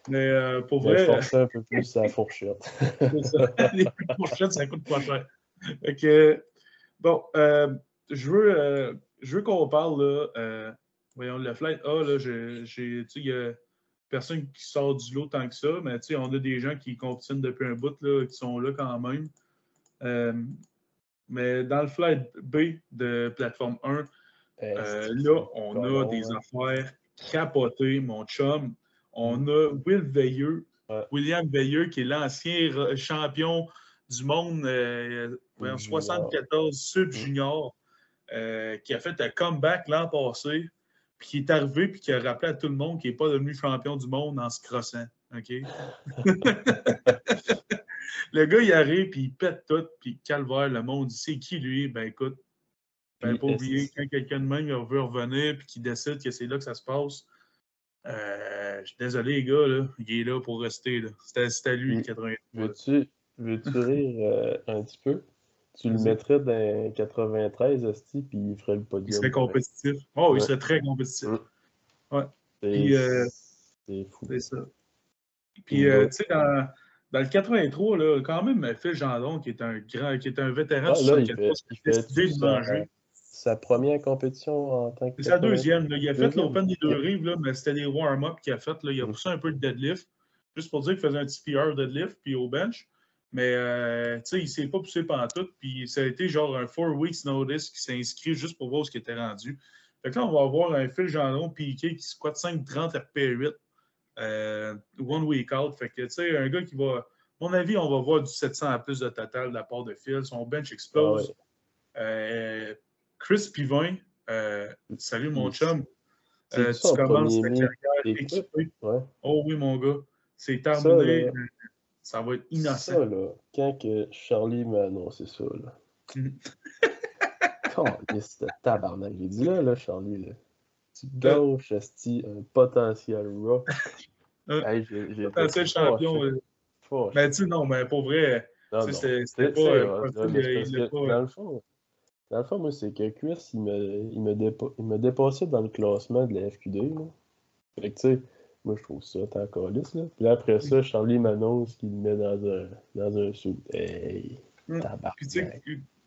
Mais euh, pour vrai. forcer un peu plus à la fourchette. les fourchettes, ça coûte pas cher. Que, bon, euh, je veux, euh, je veux qu'on parle, là, euh, voyons, le flight A, là, j'ai, tu sais, il y a personne qui sort du lot tant que ça, mais tu sais, on a des gens qui compétitionnent depuis un bout, là, qui sont là quand même. Mais dans le flight B de plateforme 1, euh, là, on a des affaires capotées, mon chum. On a Will Veilleux, Ouais. William Veilleux, qui est l'ancien champion du monde euh, Junior. 74 sub junior, euh, qui a fait un comeback l'an passé, puis qui est arrivé puis qui a rappelé à tout le monde qu'il n'est pas devenu champion du monde en se crossant. OK? le gars, il arrive, puis il pète tout, puis calvaire, le monde, il sait qui lui? Ben écoute, ben, pas oublier, quand quelqu'un de même il veut revenir puis qu'il décide que c'est là que ça se passe, euh, je suis désolé, les gars, là, il est là pour rester. C'était c'était lui, le Puis, 83. Veux-tu veux-tu rire euh, un petit peu? Tu le mettrais dans 93, Asti, puis il ferait le podium. Il serait compétitif. Oh, il Ouais. serait très compétitif. C'est Puis, euh, c'est fou. C'est ça. Puis, euh, tu sais, dans, dans le 83, là, quand même, Phil Gendron, qui est un grand, qui est un vétéran Ah, de là, il 74, fait, il qui a fait décidé de sa, manger. sa première compétition en tant que. C'est sa deuxième. là. Il a fait l'Open des deux rives, là, mais c'était des warm-up qu'il a fait. Là. Il a Mm. poussé un peu le deadlift, juste pour dire qu'il faisait un petit PR deadlift, puis au bench. Mais euh, tu sais, il ne s'est pas poussé pendant tout. Puis ça a été genre un four weeks notice qui s'est inscrit juste pour voir ce qui était rendu. Fait que là, on va avoir un Phil Gendron piqué qui squatte 5-30 RP8 euh, one week out. Fait que tu sais, un gars qui va. À mon avis, on va voir du 700 à plus de total de la part de Phil. Son bench explose. Ah Euh, Chris Pivin, euh, salut mon chum. Tu en commences ta carrière équipée. Ouais. Oh oui, mon gars. C'est terminé. Ça va être innocent. Ça, là, quand que Charlie m'a annoncé ça, là. Calisse de tabarnak. J'ai dit là, là, Charlie, là. Tu gauches, Asti, un potentiel rock. Hey, j'ai- j'ai Potentiel champion. Mais tu sais, non, mais pour vrai, tu c'était- pas. c'est euh, que pas- dans le fond, dans le fond, moi, c'est que Chris, il me, il me, dépa- il me dépassait dans le classement de la FQD. Là. Fait que, tu sais, moi, je trouve ça tant calice, là. Puis là, après ça, Charlie m'annonce qu'il me met dans un, dans un sou. Hey, Mm. Puis, tu sais,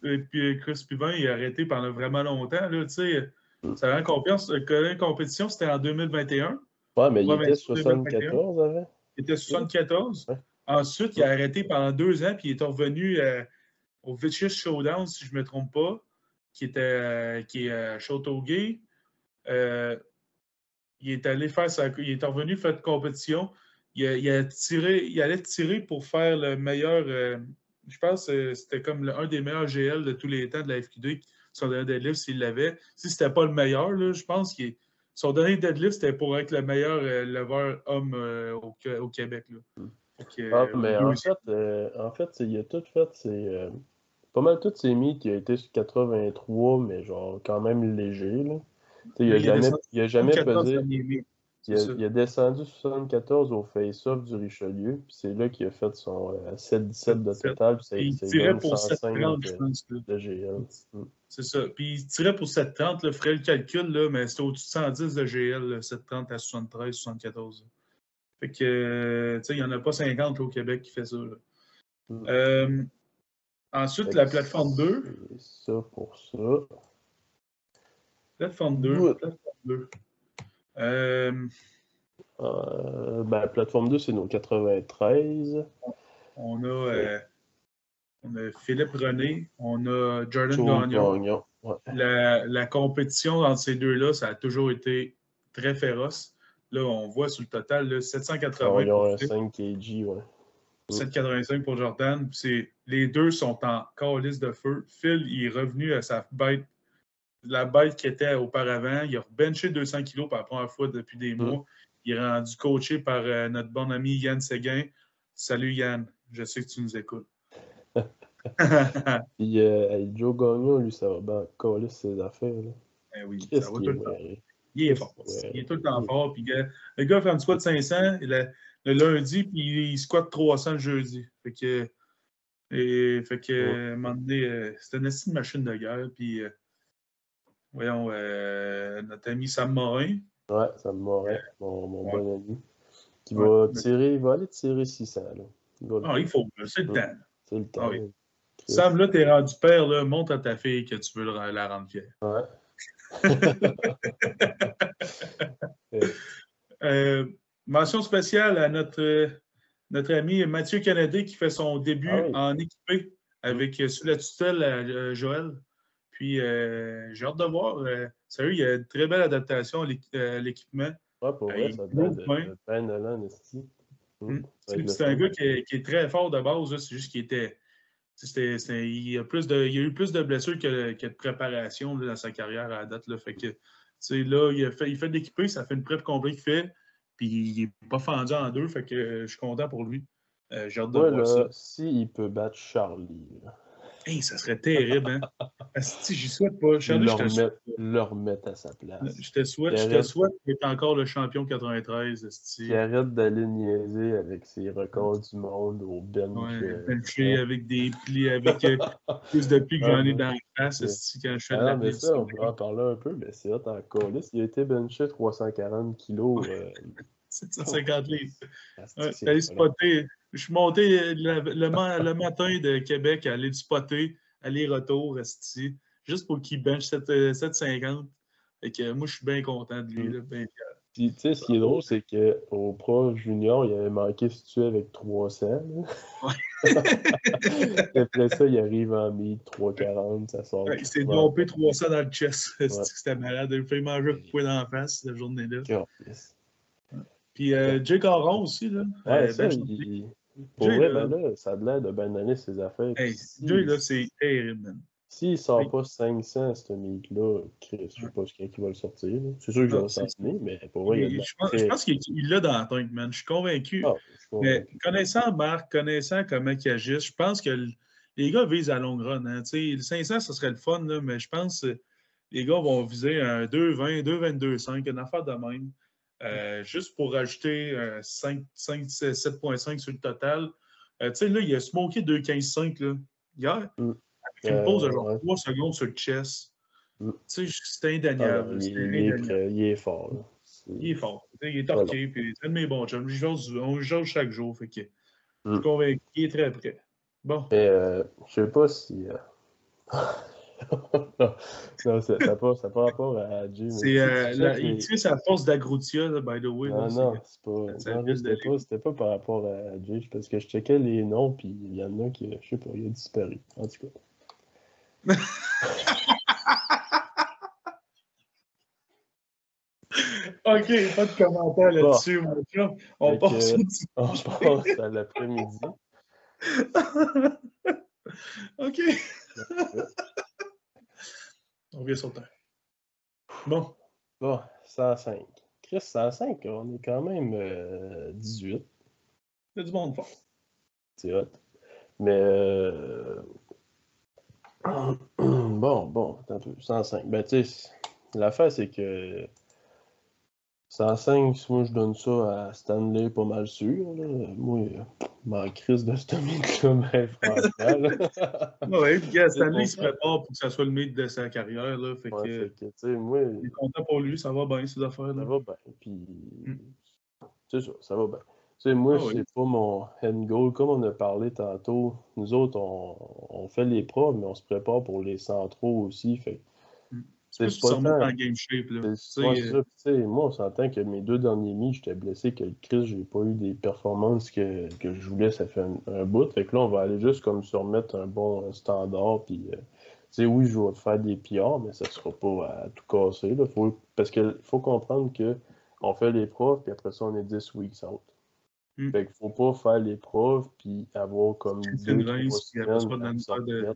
euh, puis euh, Chris Pivin, il a arrêté pendant vraiment longtemps. Là, tu sais, ça rend confiance. euh, La compétition, c'était en 2021. Ouais, mais il était mais 74 avant. Il était 74. Ouais. Ensuite, il a arrêté pendant deux ans, puis il est revenu euh, au Vicious Showdown, si je ne me trompe pas, qui, était, euh, qui est à Châteauguay. Il est allé faire sa. Il est revenu faire de compétition. Il, a- il a tiré, il allait tirer pour faire le meilleur. euh, je pense que c'était comme le- un des meilleurs GL de tous les temps de la FQD. Son dernier deadlift, s'il l'avait. Si c'était pas le meilleur, là, je pense que son dernier deadlift, c'était pour être le meilleur euh, lever homme euh, au, Qué- au Québec. Là. Ah, euh, mais en fait, en fait, il a tout fait, c'est pas mal toutes ses mis qui a été sur 83, mais genre quand même léger. Là. Il a Il a jamais, il a jamais 74 pesé. Il a, il descendu 74 au face-off du Richelieu, puis c'est là qu'il a fait son euh, 7-17 de 7-17. total, puis c'est tirait pour 105 730, je de, pense. Mm. C'est ça. Puis il tirait pour 730, là, ferait le calcul, là, mais c'était au-dessus de 110 de GL, là, 730 à 73, 74. Fait que, euh, tu sais, il n'y en a pas 50 là, au Québec qui fait ça. là. Mm. Euh, ensuite, Fait la plateforme 2. C'est ça pour ça. Plateforme 2. Ouais. Plateforme 2. Euh, Euh, ben, plateforme 2, c'est nos 93. on, a, euh, on a Philippe René, on a Jordan Gagnon. Gagnon. Ouais. La, la compétition entre ces deux-là, ça a toujours été très féroce. Là, on voit sur le total là, 780 Ils ont pour un Phil, 5 kg, ouais. 785 pour Jordan. Les deux sont en calice de feu. Phil, il est revenu à sa bête, la bête qui était auparavant. Il a benché 200 kilos pour la première fois depuis des Mm. mois. Il est rendu coaché par euh, notre bon ami Yann Séguin. Salut Yann, je sais que tu nous écoutes. Puis euh, Joe Gagnon, lui, ça va bien coller ses affaires. Là. Eh oui, ça va qu'il tout le temps. Il est fort. Ouais. Il est tout le temps fort. Puis, gars, le gars fait un squat de 500 le, le lundi, puis il squatte 300 le jeudi. Fait que, et, fait que Ouais. à un moment donné, euh, c'est une machine de guerre. Puis, euh, voyons, euh, notre ami Sam Morin. Ouais, Sam Morin, mon, mon bon ami. Qui va tirer, il va aller tirer 600. Là. Il ah, il faut, c'est le temps. C'est le temps. Ah, oui. Sam, là, t'es rendu père, là, montre à ta fille que tu veux la rendre fière. Ouais. euh, mention spéciale à notre, notre ami Mathieu Canadé qui fait son début ah en équipé avec euh, sous la tutelle euh, Joël. Puis euh, j'ai hâte de voir. Euh, sérieux, il y a une très belle adaptation à l'équipement. Ouais, pour vrai, ça de peine C'est un gars qui est, qui est, très fort de base. C'est juste qu'il était. il, a plus de, il a eu plus de blessures que, que de préparation dans sa carrière à la date. Là. Fait que, là, il, a fait, il fait de l'équipé, ça fait une prep complète qu'il fait. Puis il n'est pas fendu en deux. Fait que je suis content pour lui. Euh, j'ai hâte de voir ça. S'il peut battre Charlie. Hey, ça serait terrible, hein? si j'y souhaite pas. Charlie, à sa place. Je te souhaite, je te souhaite d'être encore le champion 93. Qui arrête d'aller niaiser avec ses records du monde au bench. Ouais, euh, avec des plis, avec euh, plus de plis que j'en ai dans la face quand je fais de ah, la mais ça, on va en parler un peu, mais c'est hot encore. Il a été benché 340 kilos. Euh, 750 livres. Allez spotter. Je suis monté le, le, matin de Québec à aller du spotter, aller-retour, juste pour qu'il bench 750. Et que moi, je suis bien content de lui, mm. fier. Puis, tu sais, ce qui est drôle, c'est qu'au Pro Junior, il avait manqué situé avec 300. Après ça, il arrive en mid 340, ça sort. il s'est dompé 300 dans le chest. C'était malade. Il a fait manger un coup dans la face cette journée-là. Puis euh, Jake Aron aussi, là. Ouais, euh, ça, ben, il... Pour vrai, ben là, ça a l'air de bien donner ses affaires. Hey, Jay, là, c'est terrible, man. S'il sort pas 500, ce mec-là, Chris, je sais pas qui va le sortir. C'est sûr que je vais le sortir, mais pour vrai, il a Je pense, je pense qu'il l'a dans la tank, man. Je suis convaincu. Ah, mais connaissant Marc, connaissant comment il agit, je pense que les gars visent à longue run. Hein. Le 500, ce serait le fun, là, mais je pense que les gars vont viser un 2,20, 2,22,5, une affaire de même. Euh, juste pour rajouter 7.5 sur le total. Euh, tu sais, là, il a smoké 2.15.5 hier. Mm. Avec une pause de genre 3 secondes sur le chess. Mm. Tu sais, c'est indéniable. Ah, il, est fort. Il est fort. Il est torqué. Puis c'est un de mes bons chums. On joue chaque jour. Fait que, Je suis mm. convaincu qu'il est très prêt. Bon. Euh, je sais pas si. non, ça n'a pas, ça pas rapport à. C'est euh, il tire sa force d'Agrutia, by the way. Non, non, c'est pas. c'était pas, par rapport à Jay, parce que je checkais les noms, puis il y en a qui, je sais pas, il a disparu. En tout cas. ok, pas de commentaire là-dessus, mon chum. On passe On passe à l'après-midi. ok. On revient sur terre. Bon. Bon, 105. Chris, 105, on est quand même 18. Euh, Il y a du monde fort. C'est hot. Mais. Euh... bon, bon, un peu. 105. Ben, tu sais, l'affaire, c'est que 105, moi je donne ça à Stanley pas mal sûr. Là. Moi, ma crise de ce mec-là, mais franchement. ouais, puis Stanley se prépare pour que ça soit le mythe de sa carrière. Là, fait que, fait que moi, il est content pour lui, ça va bien ces affaires. Là. Ça va bien. Puis, mm. c'est ça, ça va bien. Tu sais, moi, ah, c'est pas mon end goal. Comme on a parlé tantôt, nous autres, on, on fait les preuves, mais on se prépare pour les centraux aussi. Fait c'est pas en game shape. Là. moi, on s'entend que mes deux derniers mis, j'étais blessé, que le Chris, j'ai pas eu des performances que, que je voulais, ça fait un, bout. Fait que là, on va aller juste comme se remettre un bon standard. Puis, euh, oui, je vais faire des PR, mais ça sera pas à tout casser. Là. Faut, parce qu'il faut comprendre que on fait les profs, puis après ça, on est 10 weeks out. Mm. Fait qu'il faut pas faire les profs, puis avoir comme de...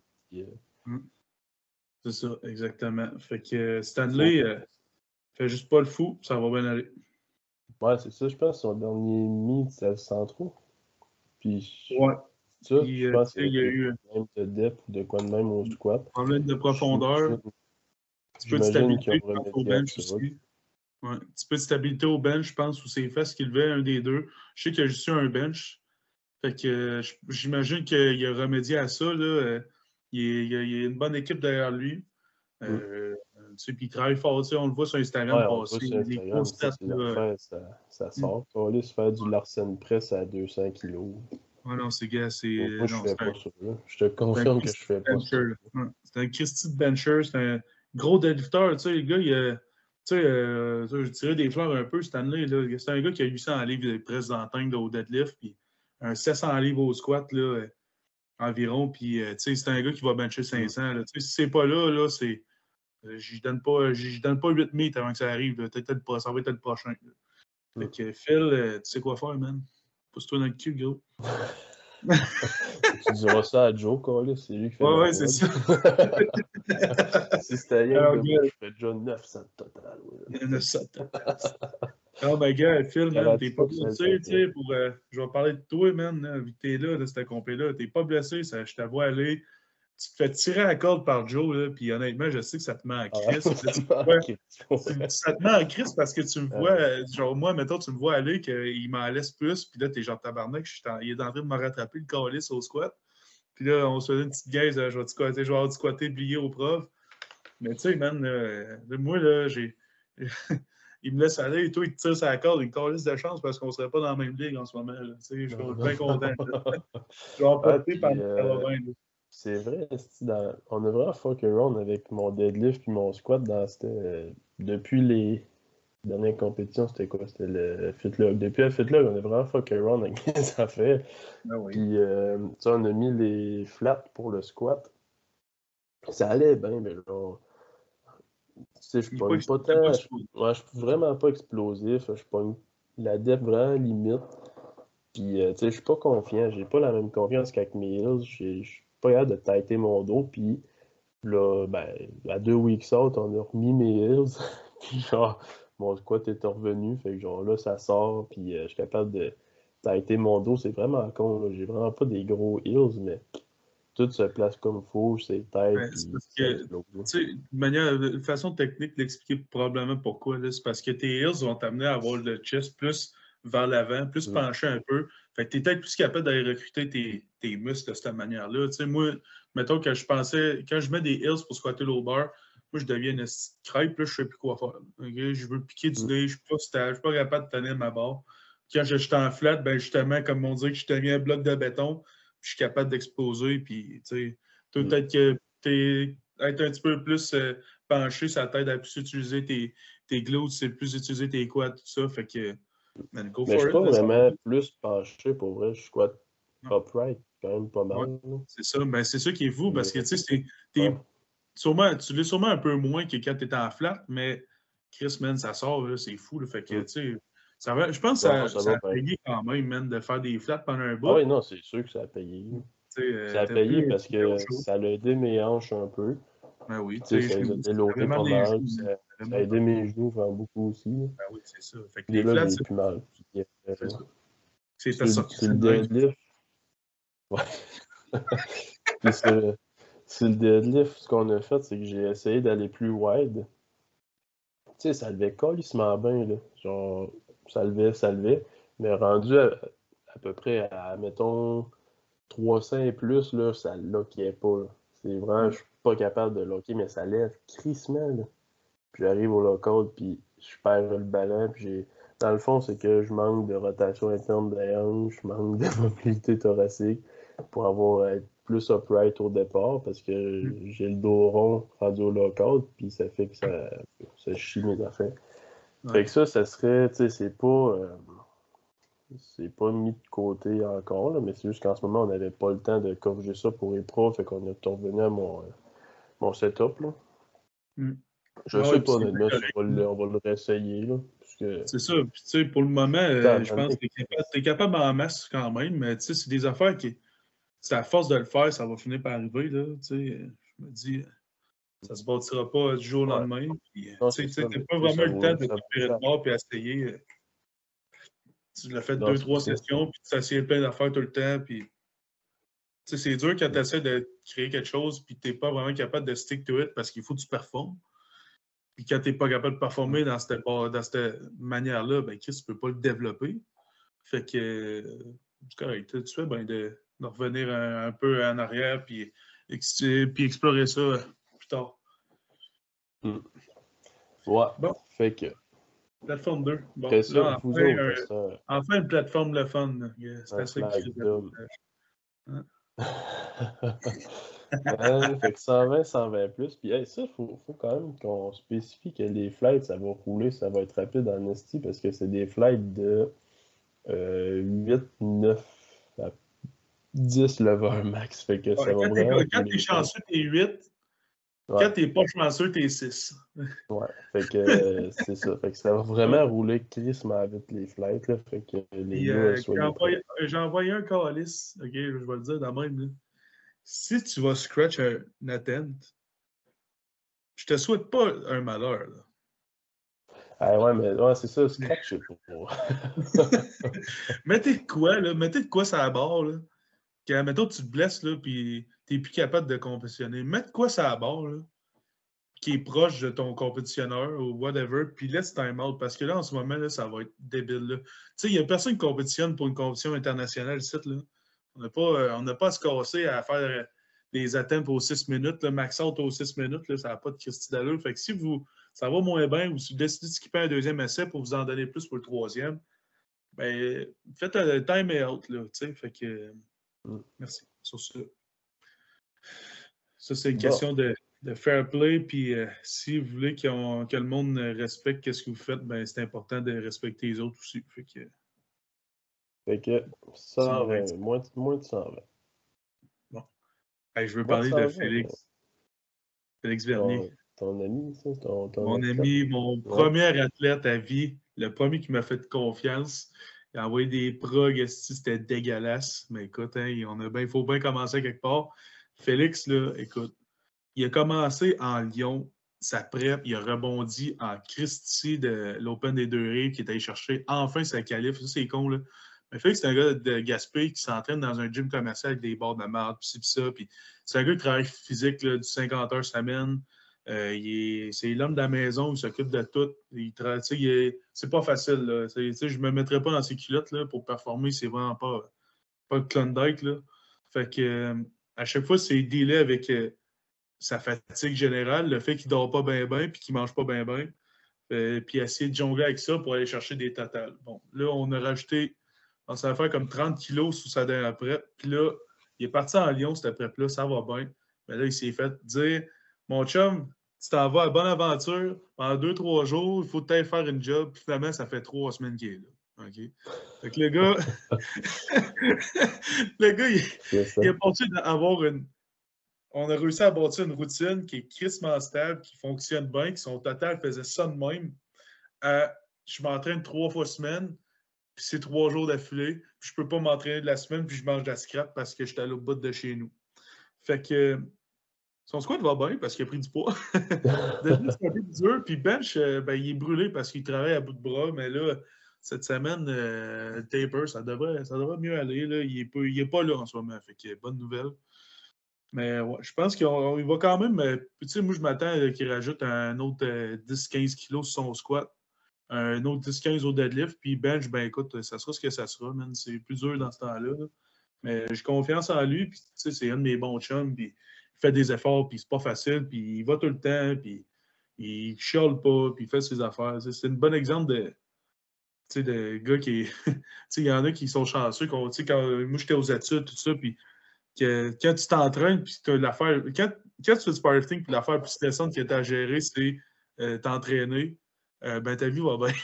C'est ça, exactement. Fait que euh, Stanley euh, fait juste pas le fou, ça va bien aller. Ouais, c'est ça, je pense, son dernier meet, c'est sans trop. Puis, ouais. Ça, je euh, pense qu'il y a eu un problème de depth ou de quoi de même au squat. Problème de profondeur. Un petit peu de stabilité au bench aussi. Ouais. Un petit peu de stabilité au bench, je pense, ou c'est fesses qu'il levait, un des deux. Je sais qu'il y a juste eu un bench. Fait que j'imagine qu'il a remédié à ça. Là. Il, y a, une bonne équipe derrière lui. Euh, Tu sais, puis il travaille fort, tu sais, on le voit sur Instagram Ouais, passer. Instagram, grosses l'affaire, ça, ça sort. On va se faire du Larsen Press à 200 kilos. Ouais, non, c'est gars, c'est. Moi, je non, fais c'est pas un- ça. là. Je te confirme que je fais pas ça. bencher. C'est un Christy de bencher, c'est un gros deadlifter. Tu sais, le gars, il a. Tu sais, euh, je tirais des fleurs un peu cette année. C'est un gars qui a 800 livres de presse d'antenne au deadlift, puis un 700 livres au squat là, euh, environ. Puis, euh, tu sais, c'est un gars qui va bencher 500. Là. Tu sais, si c'est pas là, là, c'est. euh, J'y donne pas, donne pas 8 meets avant que ça arrive. Peut-être le- ça va être le prochain. là. Fait que Phil, euh, tu sais quoi faire, man? Pousse-toi dans le cul, gros. tu diras ça à Joe, Carlis, c'est lui qui fait Ouais, ouais, c'est ça. si c'était gars. moi, je ferais déjà 900 total. ouais. 900 Ah, ben, gars, Phil, man, t'es pas blessé, le tu sais, pour. euh, je vais parler de toi, man, là, vu que t'es là, de cette compé-là. T'es pas blessé, ça, je te vois aller. Tu te fais tirer à la corde par Joe, là, puis honnêtement, je sais que ça te met en Ah, crise. ça te met en crise parce que tu me vois, euh, genre, moi, mettons, tu me vois aller, qu'il m'en laisse plus, puis là, t'es genre tabarnak, je suis en- il est en train de me rattraper le calice au squat. Puis là, on se faisait une petite gaze, euh, je vais te squatter, je vais avoir du squatter plié au prof. Mais tu sais, man, euh, moi, là, j'ai. il me laisse aller et toi, il te tire la corde, une calice de chance parce qu'on serait pas dans la même ligue en ce moment. là. Tu sais, je suis bien content. là. Je vais en Ah, ça va euh. C'est vrai, dans- on a vraiment fuck around avec mon deadlift puis mon squat dans euh, depuis les dernières compétitions, c'était quoi? C'était le Fitlog. Depuis le Fitlog, on a vraiment fuck around avec les affaires. Ah oui. Puis euh, tu sais, on a mis les flats pour le squat. Ça allait bien, mais genre. Tu sais, je pogne pas- pas tant. Ouais, je suis vraiment pas explosif. Je pogne la depth vraiment limite. Puis, euh, tu sais, je suis pas confiant. J'ai pas la même confiance qu'avec mes Je suis pas capable de têter mon dos. Puis, là, ben, à deux weeks out, on a remis mes heels. puis, genre, mon squat est revenu. Fait que, genre, là, ça sort. Puis, euh, je suis capable de têter mon dos. C'est vraiment con. J'ai vraiment pas des gros heels, mais tout se place comme il faut. C'est tête. Ouais, c'est parce que- de manière, de façon technique d'expliquer probablement pourquoi. C'est parce que tes heels vont t'amener à avoir le chest plus vers l'avant, plus Mm. penché un peu. Fait que tu es peut-être plus capable d'aller recruter tes, tes muscles de cette manière-là. Tu sais, moi, mettons que je pensais, quand je mets des heels pour squatter low bar, moi, je deviens une petite crêpe, là, je sais plus quoi faire. Je veux piquer du Mm. nez, je suis pas stable, je suis pas capable de tenir ma barre. Quand je suis en flat, ben justement, comme on dit que je deviens un bloc de béton, puis je suis capable d'exploser, puis tu sais, Mm. peut-être que t'es être un petit peu plus euh, penché, ça t'aide à plus utiliser tes, tes glutes, c'est plus utiliser tes quads, tout ça. Fait que, man, go Mais for je suis pas vraiment plus penché pour vrai. Je squat Non. upright quand même pas mal. C'est ça. Ben, c'est ça qui est fou parce que, tu sais, sûrement, tu l'es sûrement un peu moins que quand tu en flat, mais Chris, man, ça sort, c'est fou. là. fait que, tu sais, ça va, je pense que ça, a payé quand même, man, de faire des flats pendant un bout. Ah oui, non, c'est sûr que ça a payé. Euh, Ça a payé parce que ça mes hanches un peu. Ben oui, Tu sais, ça les a vraiment aidé mes genoux beaucoup aussi. Ben oui, c'est ça. Fait que les flats, c'est plus mal. Euh, c'est. C'est ta le- sortie deadlift. Ouais. Sur le deadlift, ce qu'on a fait, c'est que j'ai essayé d'aller plus wide. Tu sais, ça levait colissement bien, là. Genre, ça levait, ça levait. Mais rendu à, à peu près à, mettons, 300 et plus, là, ça lockait pas. C'est vraiment, je suis pas capable de locker, mais ça lève crissement, là. Puis j'arrive au lockout, puis je perds le ballon, puis j'ai... Dans le fond, c'est que je manque de rotation interne des hanches, je manque de mobilité thoracique pour avoir être plus upright au départ parce que j'ai le dos rond rendu au lockout, puis ça fait que ça, ça chie mes affaires. Ouais. Fait que ça, ça serait, tu sais, c'est pas. euh, c'est pas mis de côté encore, là, mais c'est juste qu'en ce moment, on n'avait pas le temps de corriger ça pour les pros, fait qu'on est revenu à mon, euh, mon setup. Là. Mm. Je Ouais, sais pas, bien si on va le, on va le réessayer. Là, que, C'est ça. Puis, tu sais, pour le moment, euh, je pense que tu es capable, t'es capable en masse quand même, mais tu sais, c'est des affaires qui. C'est à force de le faire, ça va finir par arriver. Là, tu sais. je me dis, ça se bâtira pas du jour au lendemain. Puis, euh, Non, tu mais pas vraiment le temps de de cher. bord puis essayer. euh, Tu l'as fait Non, deux, trois sessions, puis tu essayé plein d'affaires tout le temps. Puis, tu sais, c'est dur quand tu essaies de créer quelque chose, puis tu n'es pas vraiment capable de stick to it parce qu'il faut que tu performes. Puis quand tu n'es pas capable de performer dans cette, dans cette manière-là, ben Chris, tu peux pas le développer. Fait que euh, c'est correct. Tu fais bien de, de revenir un, un peu en arrière puis, ex- puis explorer ça plus tard. Hmm. Ouais. Bon. Fait que. Plateforme 2. Bon, là, enfin, euh, enfin, une plateforme le fun. C'est assez fait que 120, 120 plus. Puis ça, il faut, faut, quand même qu'on spécifie que les flights, ça va rouler, ça va être rapide en esti parce que c'est des flights de euh, 8, 9 à 10 lever max. Fait que ça va vraiment. Quand t'es chanceux, t'es 8. Quand t'es pas chanceux, t'es 6. ouais, fait que euh, c'est ça. Fait que ça va vraiment rouler crissement vite les flights. Là, fait que les euh, J'ai envoyé un calice, ok, je vais le dire dans même. Là. Si tu vas scratch un, attente, je te souhaite pas un malheur. Là. Ah ouais, mais ouais, c'est ça, scratch, Mettez de quoi, là? Mettez de quoi ça la barre, là? Quand, mettons, tu te blesses, là, puis t'es plus capable de compétitionner. Mets de quoi ça la barre, là? Qui est proche de ton compétitionneur ou whatever, puis laisse time out. Parce que là, en ce moment, là, ça va être débile, là. Tu sais, il n'y a personne qui compétitionne pour une compétition internationale, ici, là. On n'a pas, euh, pas à se casser à faire des attempts aux 6 minutes. Le max out aux 6 minutes, là, ça n'a pas de Christy d'allure. Fait que si vous, ça va moins bien ou si vous décidez de skipper un deuxième essai pour vous en donner plus pour le troisième, ben, faites le time out. Là, fait que, mm. Merci sur ça. Ça, c'est une question de, de, fair play. Puis euh, si vous voulez que le monde respecte ce que vous faites, ben, c'est important de respecter les autres aussi. Fait que, fait que 120, moins, moins de 120. Bon. je veux parler de Félix. Félix Vernier. Ton, ami, ça? Ton, mon ami, mon premier athlète à vie, le premier qui m'a fait confiance. Il a envoyé des progs, c'était dégueulasse. Mais écoute, hein, on a il faut bien commencer quelque part. Félix, là, écoute, il a commencé en Lyon, sa prep, il a rebondi en Christie de l'Open des deux rives, qui est allé chercher enfin sa qualif. Ça, c'est con, là. Mais Félix, c'est un gars de Gaspé qui s'entraîne dans un gym commercial avec des bords de merde, puis ça. Puis c'est un gars qui travaille physique là, du 50 heures semaine. Euh, c'est l'homme de la maison, il s'occupe de tout. C'est pas facile. Là. je ne me mettrais pas dans ses culottes là, pour performer, c'est vraiment pas, pas Klondike. Là. Fait que, à chaque fois, c'est dealé avec euh, sa fatigue générale, le fait qu'il dort pas bien, bien, puis qu'il mange pas bien, bien. Euh, puis essayer de jongler avec ça pour aller chercher des totales. Bon, là, on a rajouté, on s'est fait comme 30 kilos sous sa dernière prep. Puis là, il est parti en Lyon, cette prep-là, ça va bien. Mais là, il s'est fait dire Mon chum, tu t'en vas à bonne aventure, pendant deux, trois jours, il faut peut-être faire une job, puis finalement, ça fait trois semaines qu'il est là. OK? Fait que le gars, le gars, il, il a pensé d'avoir une. On a réussi à bâtir une routine qui est crissement stable, qui fonctionne bien, qui son total faisait ça de même. Euh, je m'entraîne trois fois semaine, puis c'est trois jours d'affilée, puis je peux pas m'entraîner de la semaine, puis je mange de la scrap parce que j'étais à l'autre bout de chez nous. Fait que son squat va bien parce qu'il a pris du poids. c'est un peu dur. Puis Bench, euh, ben, il est brûlé parce qu'il travaille à bout de bras. Mais là, cette semaine, euh, Taper, ça devrait, ça devrait mieux aller. Là. Il n'est pas, pas, là en ce moment. Fait que bonne nouvelle. Mais ouais, je pense qu'il va quand même. Euh, tu sais, moi, je m'attends qu'il rajoute un autre 10-15 kilos sur son squat. Un autre 10-15 au deadlift. Puis bench, ben écoute, ça sera ce que ça sera, C'est plus dur dans ce temps-là. Mais j'ai confiance en lui. Puis, tu c'est un de mes bons chums. Puis, il fait des efforts, puis c'est pas facile, puis il va tout le temps, puis il chiale pas, puis il fait ses affaires. C'est un bon exemple de, de gars qui. il y en a qui sont chanceux. Quand, quand moi, j'étais aux études, tout ça, puis que, quand tu t'entraînes, puis tu as l'affaire. Quand, quand, tu fais du powerlifting, puis l'affaire plus stressante qui est à gérer, c'est euh, t'entraîner, euh, ben ta vie va bien.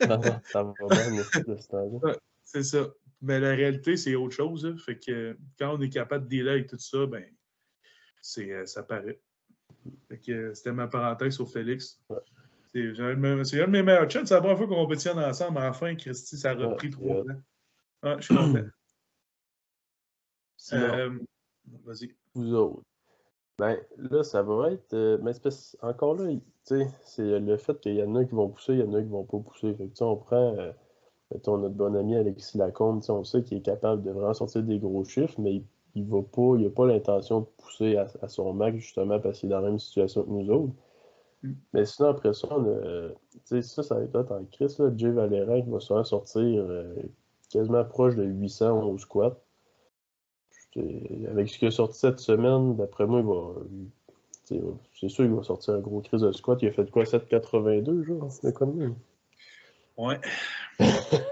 ça va bien, C'est ça. Mais la réalité, c'est autre chose. Fait que quand on est capable de dealer avec tout ça, ben c'est, euh, ça paraît. Euh, c'était ma parenthèse sur Félix. C'est, un de mes meilleurs chats. C'est la première fois qu'on compétitionne ensemble. Enfin, Christy, ça a repris trois ans. Ah, je suis content. Euh, vas-y. Vous autres. Ben, là, ça va être. mais encore là, c'est le fait qu'il y en a qui vont pousser, il y en a qui vont pas pousser. Fait que, on prend, mettons, notre bon ami Alexis Lacombe, on sait qu'il est capable de vraiment sortir des gros chiffres, mais il il va pas, il n'a pas l'intention de pousser à, son max justement parce qu'il est dans la même situation que nous autres. Mm. Mais sinon, après ça, on a, ça, ça va être en crise. Là, Jay Valérien qui va souvent sortir euh, quasiment proche de 800 au squat. Avec ce qu'il a sorti cette semaine, d'après moi, il va, c'est sûr qu'il va sortir un gros crise de squat. Il a fait quoi, 7,82 genre, de connu? Ouais. c'est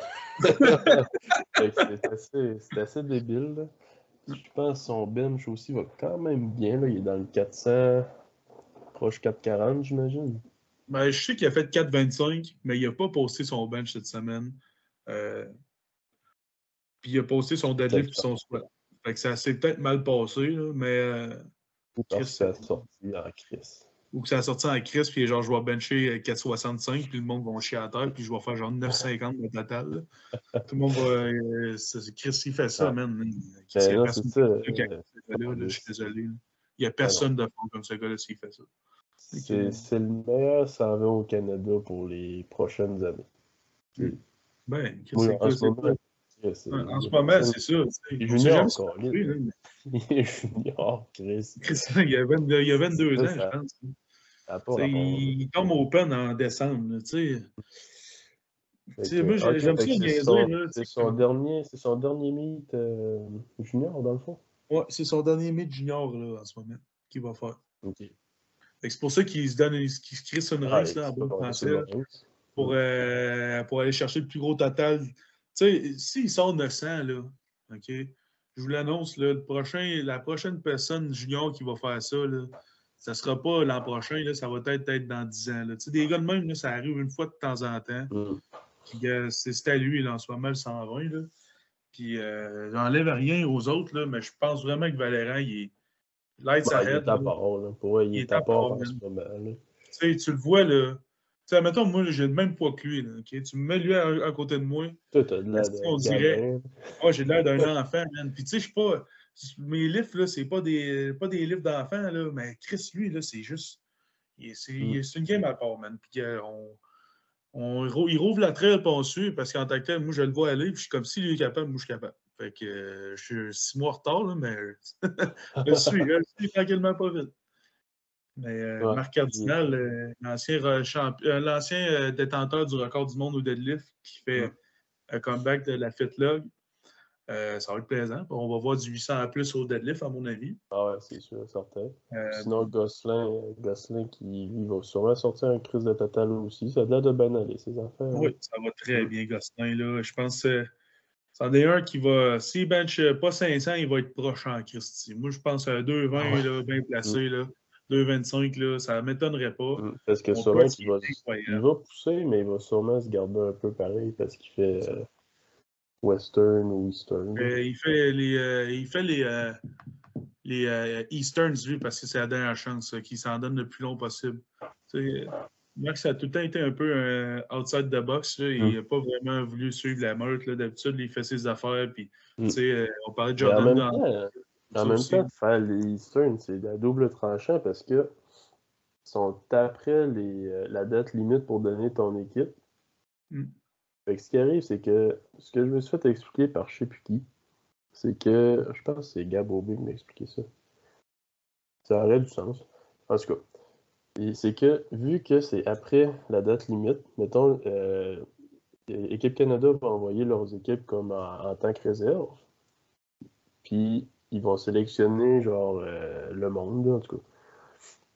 assez, assez, débile. Là. Je pense que son bench aussi va quand même bien. Là. Il est dans le 400, proche 440, j'imagine. Ben, je sais qu'il a fait 4,25, mais il n'a pas posté son bench cette semaine. Euh, puis il a posté son deadlift et son squat. Fait que ça s'est peut-être mal passé, là, mais. Euh, Ou que ça a sorti en crise. Ou que ça a sorti en crise, puis genre, je vais bencher 4,65, puis le monde va chier à terre, puis je vais faire genre 9,50 au total. Tout le monde va. Euh, Chris, il fait ça, ah. man. Ben c'est ça. Euh, je suis désolé. Il n'y a ben personne de fond comme ce gars-là s'il fait ça. C'est le meilleur serveur au Canada pour les prochaines années. Ben, c'est en ce moment, c'est ça. Il est junior encore. Il est junior, Chris. il y a 22, il y a 22 ans, je pense. il, tombe au open en décembre. Tu sais. moi, j'aime ça niaiser. C'est son, dernier, son dernier meet euh, junior, dans le fond? Ouais, c'est son dernier meet junior là, en ce moment qu'il va faire. C'est pour ça qu'il se donne qu'il se crée une race là, en bon français pour, euh, pour aller chercher le plus gros total sais, s'il sort 900, là, OK, je vous l'annonce, le prochain, la prochaine personne junior qui va faire ça, là, ça ne sera pas l'an prochain, là, ça va peut-être être dans 10 ans. Là. Tu sais, des gars de même, là, ça arrive une fois de temps en temps. Mm. c'est à lui, là, en ce moment, le 120. Là. Puis, euh, j'enlève rien aux autres, là, mais je pense vraiment que Valérand, il est. Lights bah, ahead. Il est à part, là. Pour il, il est à part en ce moment. Tu le vois, là sais, mettons, moi, j'ai le même poids que lui. Là, Tu me mets lui à, côté de moi. Toi, t'as de l'air On dirait? Oh, j'ai l'air d'un enfant, man. Puis, tu sais, je suis pas. Mes livres, là, c'est pas des, pas des livres d'enfants, là, mais Chris, lui, là, c'est juste. Mm. C'est une game à part, man. Puis, euh, on, on, il rouvre la trail, puis on suit, parce qu'en tant que tel, moi, je le vois aller, puis je suis comme s'il est capable, moi, je suis capable. Fait que euh, je suis six mois en retard, là, mais je suis, je suis tranquillement pas vite. Mais euh, Marc Cardinal, euh, euh, l'ancien détenteur du record du monde au deadlift, qui fait un comeback de la FitLog, ça va être plaisant. On va voir du 800 à plus au deadlift, à mon avis. Ah ouais, c'est sûr, certain. Sinon, Gosselin, Gosselin qui va sûrement sortir un crise de total aussi. Ça a l'air de bien aller, ces affaires. Hein. Oui, ça va très bien, Gosselin. Là. Je pense que c'en est un qui va. S'il bench pas 500, il va être proche en Christie. Moi, je pense à 2,20 ah bien placé. Là. 2,25, là, ça ne m'étonnerait pas. Mm, parce que sûrement va, il va pousser, mais il va sûrement se garder un peu pareil parce qu'il fait euh, Western ou Eastern. Euh, il fait les, euh, il fait les, les Easterns, lui, parce que c'est la dernière chance, qu'il s'en donne le plus long possible. Max a tout le temps été un peu outside the box. Il n'a mm. pas vraiment voulu suivre la meute. D'habitude, il fait ses affaires. Puis, mm. on parlait de Jordan dans. En même temps, faire les Eastern, c'est la double tranchant parce que sont après les, euh, la date limite pour donner ton équipe. Mm. ce qui arrive, c'est que ce que je me suis fait expliquer par je sais plus qui, c'est que je pense que c'est Gabo qui m'a expliqué ça. Ça aurait du sens. En tout cas, c'est que vu que c'est après la date limite, mettons, euh, Équipe Canada va envoyer leurs équipes comme en tant que réserve. Puis ils vont sélectionner genre euh, le monde, en tout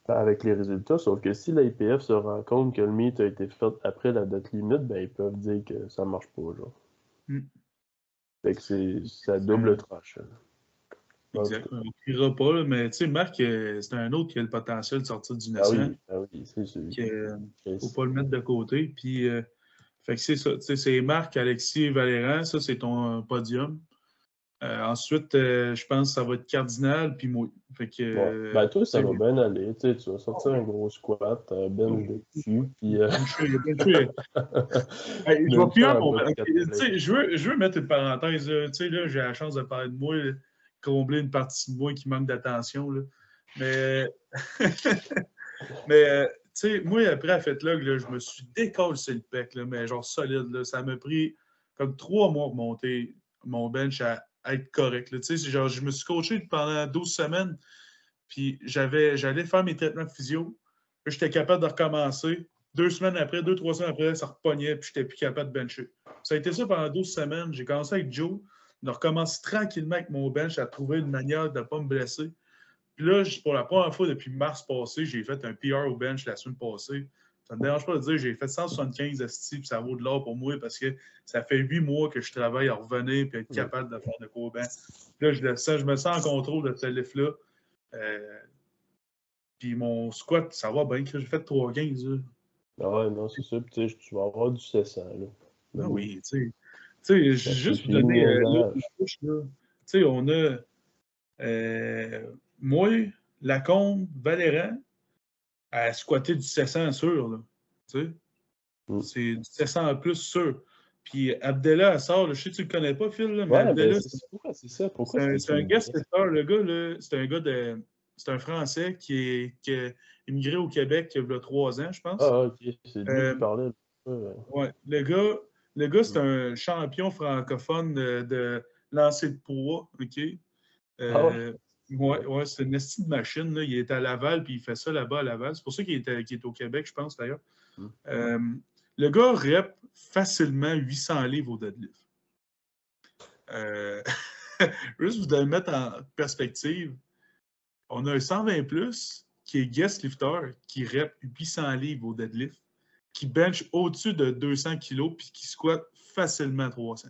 cas, avec les résultats. Sauf que si l'IPF se rend compte que le meet a été fait après la date limite, ben ils peuvent dire que ça marche pas, genre. Mm. Fait que c'est ça double tranche. Exact. On ne criera pas, mais tu sais, Marc, euh, c'est un autre qui a le potentiel de sortir du. Ah oui, ah oui c'est sûr. Il ne faut pas le mettre de côté. Puis, euh, fait que c'est ça. C'est Marc, Alexis, Valérand, ça, c'est ton podium. Euh, ensuite, euh, je pense que ça va être cardinal puis moi. Fait que, bon. Ben, toi, ça va bien aller. Tu, sais, tu vas sortir un gros squat, bench de cul. Puis, euh... je vais plus mon... je, veux, je veux mettre une parenthèse. Tu sais, là, j'ai la chance de parler de moi, combler une partie de moi qui manque d'attention. Mais, mais euh, tu sais, moi, après la fête là, je me suis décollé le pec, là, mais genre solide. Là. Ça m'a pris comme trois mois pour monter mon bench à être correct. Genre, je me suis coaché pendant 12 semaines, puis j'avais, j'allais faire mes traitements physio. J'étais capable de recommencer. Deux semaines après, deux, trois semaines après, ça repognait, puis j'étais plus capable de bencher. Ça a été ça pendant 12 semaines. J'ai commencé avec Joe, de recommencer tranquillement avec mon bench à trouver une manière de ne pas me blesser. Puis là, pour la première fois depuis mars passé, j'ai fait un PR au bench la semaine passée. Ça ne me dérange pas de dire j'ai fait 175 esti, puis ça vaut de l'or pour moi parce que ça fait huit mois que je travaille à revenir et être capable de faire de quoi ben. Là, je, je me sens en contrôle de ce lift-là. Euh, puis mon squat, ça va bien que j'ai fait 3-15. Ah ouais, non, c'est ça. Puis tu vas avoir du 700. Là. Ah oui, tu sais. Tu sais, juste donner euh, Tu sais, on a euh, moi, Lacombe, Valérand, à squatter du 700 sûr. Là, tu sais. Mm. C'est du 700 en plus sûr. Puis Abdella sort, je sais que tu le connais pas, Phil, là, mais ouais, Abdella, c'est ça. C'est un, un guest le gars, là, c'est un gars de. C'est un Français qui, est, qui a immigré au Québec il y a trois ans, je pense. Ah, ok. C'est lui euh, qui parlait. Ouais. Le gars, le gars c'est un champion francophone de, de lancer de poids, OK? Euh, ah ouais? Ouais, ouais c'est une estime de machine. Là. Il est à Laval, puis il fait ça là-bas à Laval. C'est pour ça qu'il est, est, au Québec, je pense, d'ailleurs. Mm. Euh, le gars rep facilement 800 livres au deadlift. Euh, juste vous devez mettre en perspective, on a un 120 plus qui est guest lifter, qui rep 800 livres au deadlift, qui bench au-dessus de 200 kilos, puis qui squat facilement 300.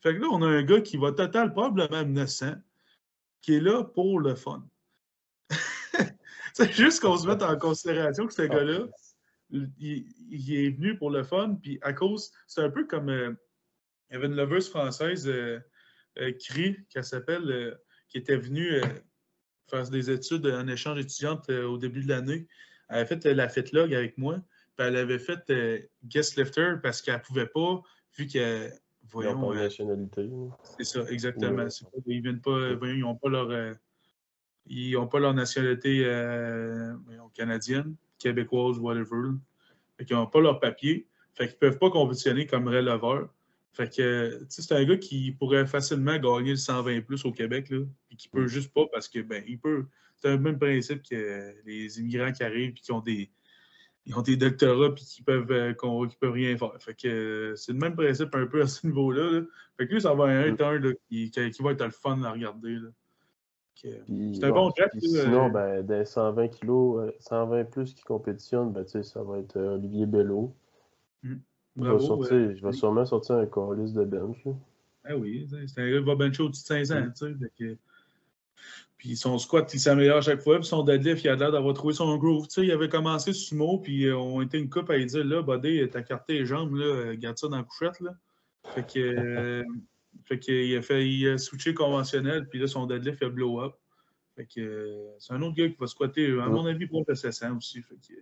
Fait que là, on a un gars qui va total probablement 900, qui est là pour le fun. c'est juste qu'on se mette en considération que ce gars-là, il, est venu pour le fun, puis à cause, c'est un peu comme euh, il y avait une loveuse française, euh, euh qui s'appelle, euh, qui était venue faire des études en échange étudiante au début de l'année. Elle avait fait la log avec moi, puis elle avait fait guest lifter parce qu'elle ne pouvait pas, vu qu'elle Voyons, ils n'ont pas nationalité. C'est ça, exactement. ils viennent pas, ils n'ont pas leur, euh, ils ont pas leur nationalité euh, canadienne, québécoise, whatever. ils n'ont pas leur papier. Fait qu'ils ne peuvent pas compétitionner comme releveur. Fait que, c'est un gars qui pourrait facilement gagner le 120 plus au Québec, là, et qui peut mm. juste pas parce que, ben, il peut. C'est le même principe que les immigrants qui arrivent et qui ont des, ils ont des doctorats et qui peuvent, euh, peuvent rien faire. Fait que euh, c'est le même principe un peu à ce niveau-là. Fait que lui, ça va être un qui, qui, va être le fun à regarder. C'est un bon jack. Sinon, euh, ben, des 120 kilos, 120 plus qui compétitionnent, ben, ça va être Olivier Bello. Hmm. il, va sortir, je vais sûrement sortir un colis de bench. Ah oui, c'est un gars qui va bencher au-dessus de 500. Hmm. Puis son squat, il s'améliore à chaque fois. Puis son deadlift, il a l'air d'avoir trouvé son groove. Tu sais, il avait commencé sumo, puis euh, on était une coupe à lui dire là, Buddy, t'as carté les jambes, là, euh, garde ça dans la couchette. Là. Fait que. Euh, fait qu'il a fait il a switché conventionnel, puis là, son deadlift, il a blow up. Fait que c'est un autre gars qui va squatter, à mon avis, pour le 700 aussi. Fait que.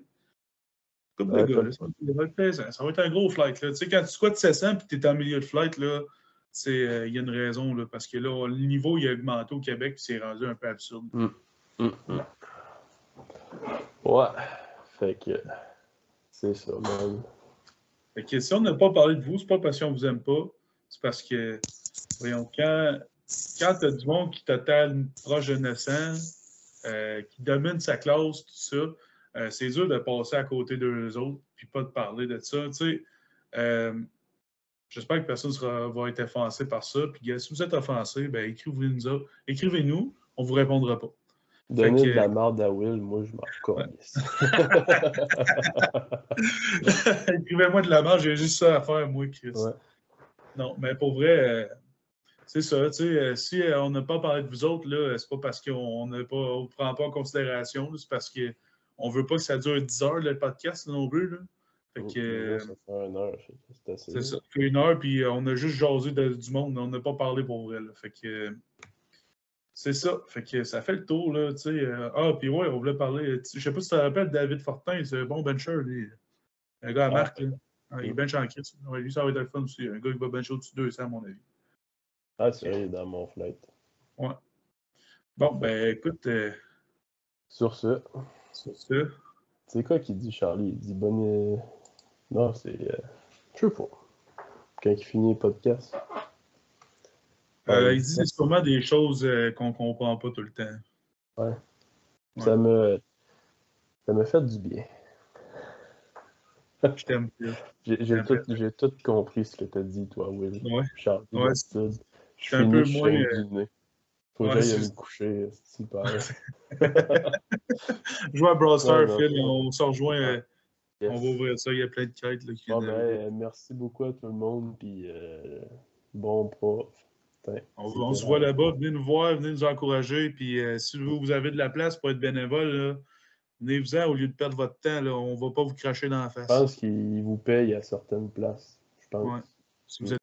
Comme de gars, là, ça, va être ça va être un gros flight. Là. Tu sais, quand tu squattes 700 puis tu es en milieu de flight, là, euh, il y a une raison, là, parce que là, le niveau il a augmenté au Québec et c'est rendu un peu absurde. Mm. Mm, mm. Ouais. Fait que c'est ça, man. Fait que si on n'a pas parlé de vous, c'est pas parce qu'on vous aime pas, c'est parce que, voyons, quand, quand tu as du monde qui total proche de 900, euh, qui domine sa classe, tout ça, euh, c'est dur de passer à côté d'eux autres puis pas de parler de ça. Tu sais, J'espère que personne sera, va être offensé par ça. Puis, si vous êtes offensé, ben, écrivez-nous. Écrivez-nous, on ne vous répondra pas. Donnez de la merde à Will, moi je m'en calisse. Écrivez-moi de la merde, j'ai juste ça à faire, moi, Chris. Non, mais pour vrai, euh, c'est ça. Euh, si euh, on n'a pas parlé de vous autres, là, c'est pas parce qu'on ne prend pas en considération, c'est parce qu'on ne veut pas que ça dure 10 heures le podcast non plus. Là. Fait que, ça fait une heure, c'est assez. C'est ça, ça fait une heure, puis euh, on a juste jasé du monde, on n'a pas parlé pour vrai. Là. Fait que c'est ça. Fait que ça fait le tour, là, tu sais. Euh, ah, puis ouais, on voulait parler. Je sais pas si tu te rappelles David Fortin, c'est un bon bencher, lui. Un gars à marque, là. Ah, il bench en crise. lui, ça va être le fun aussi. Un gars qui va bencher au-dessus de 200, à mon avis. Ah, c'est vrai, dans mon flight. Ouais. Bon, ben, écoute. Euh, sur ce. Sur ce. Tu sais quoi qu'il dit, Charlie? Il dit bonne. Non, c'est. Euh, je sais pas. Quand il finit le podcast. Euh, il dit sûrement des choses euh, qu'on comprend pas tout le temps. Ouais. Ça me. Ça me fait du bien. Je t'aime J'ai tout, tout, compris ce que tu as dit, toi, Will. Ouais. Charles, ouais. Je suis un peu moins. Faut Ouais, que j'aille me coucher. Super. À Brawl Stars, Ouais, non, Phil, on se rejoint. Yes. On va ouvrir ça, il y a plein de quêtes là, qui viennent ben, euh, merci beaucoup à tout le monde. Puis euh, bon prof. Putain, On, se voit là-bas, venez nous voir, venez nous encourager. Puis euh, si vous, vous avez de la place pour être bénévole, venez-vous-en au lieu de perdre votre temps. Là, on ne va pas vous cracher dans la Je face. pense qu'ils vous payent à certaines places. Je pense. Ouais. Si vous êtes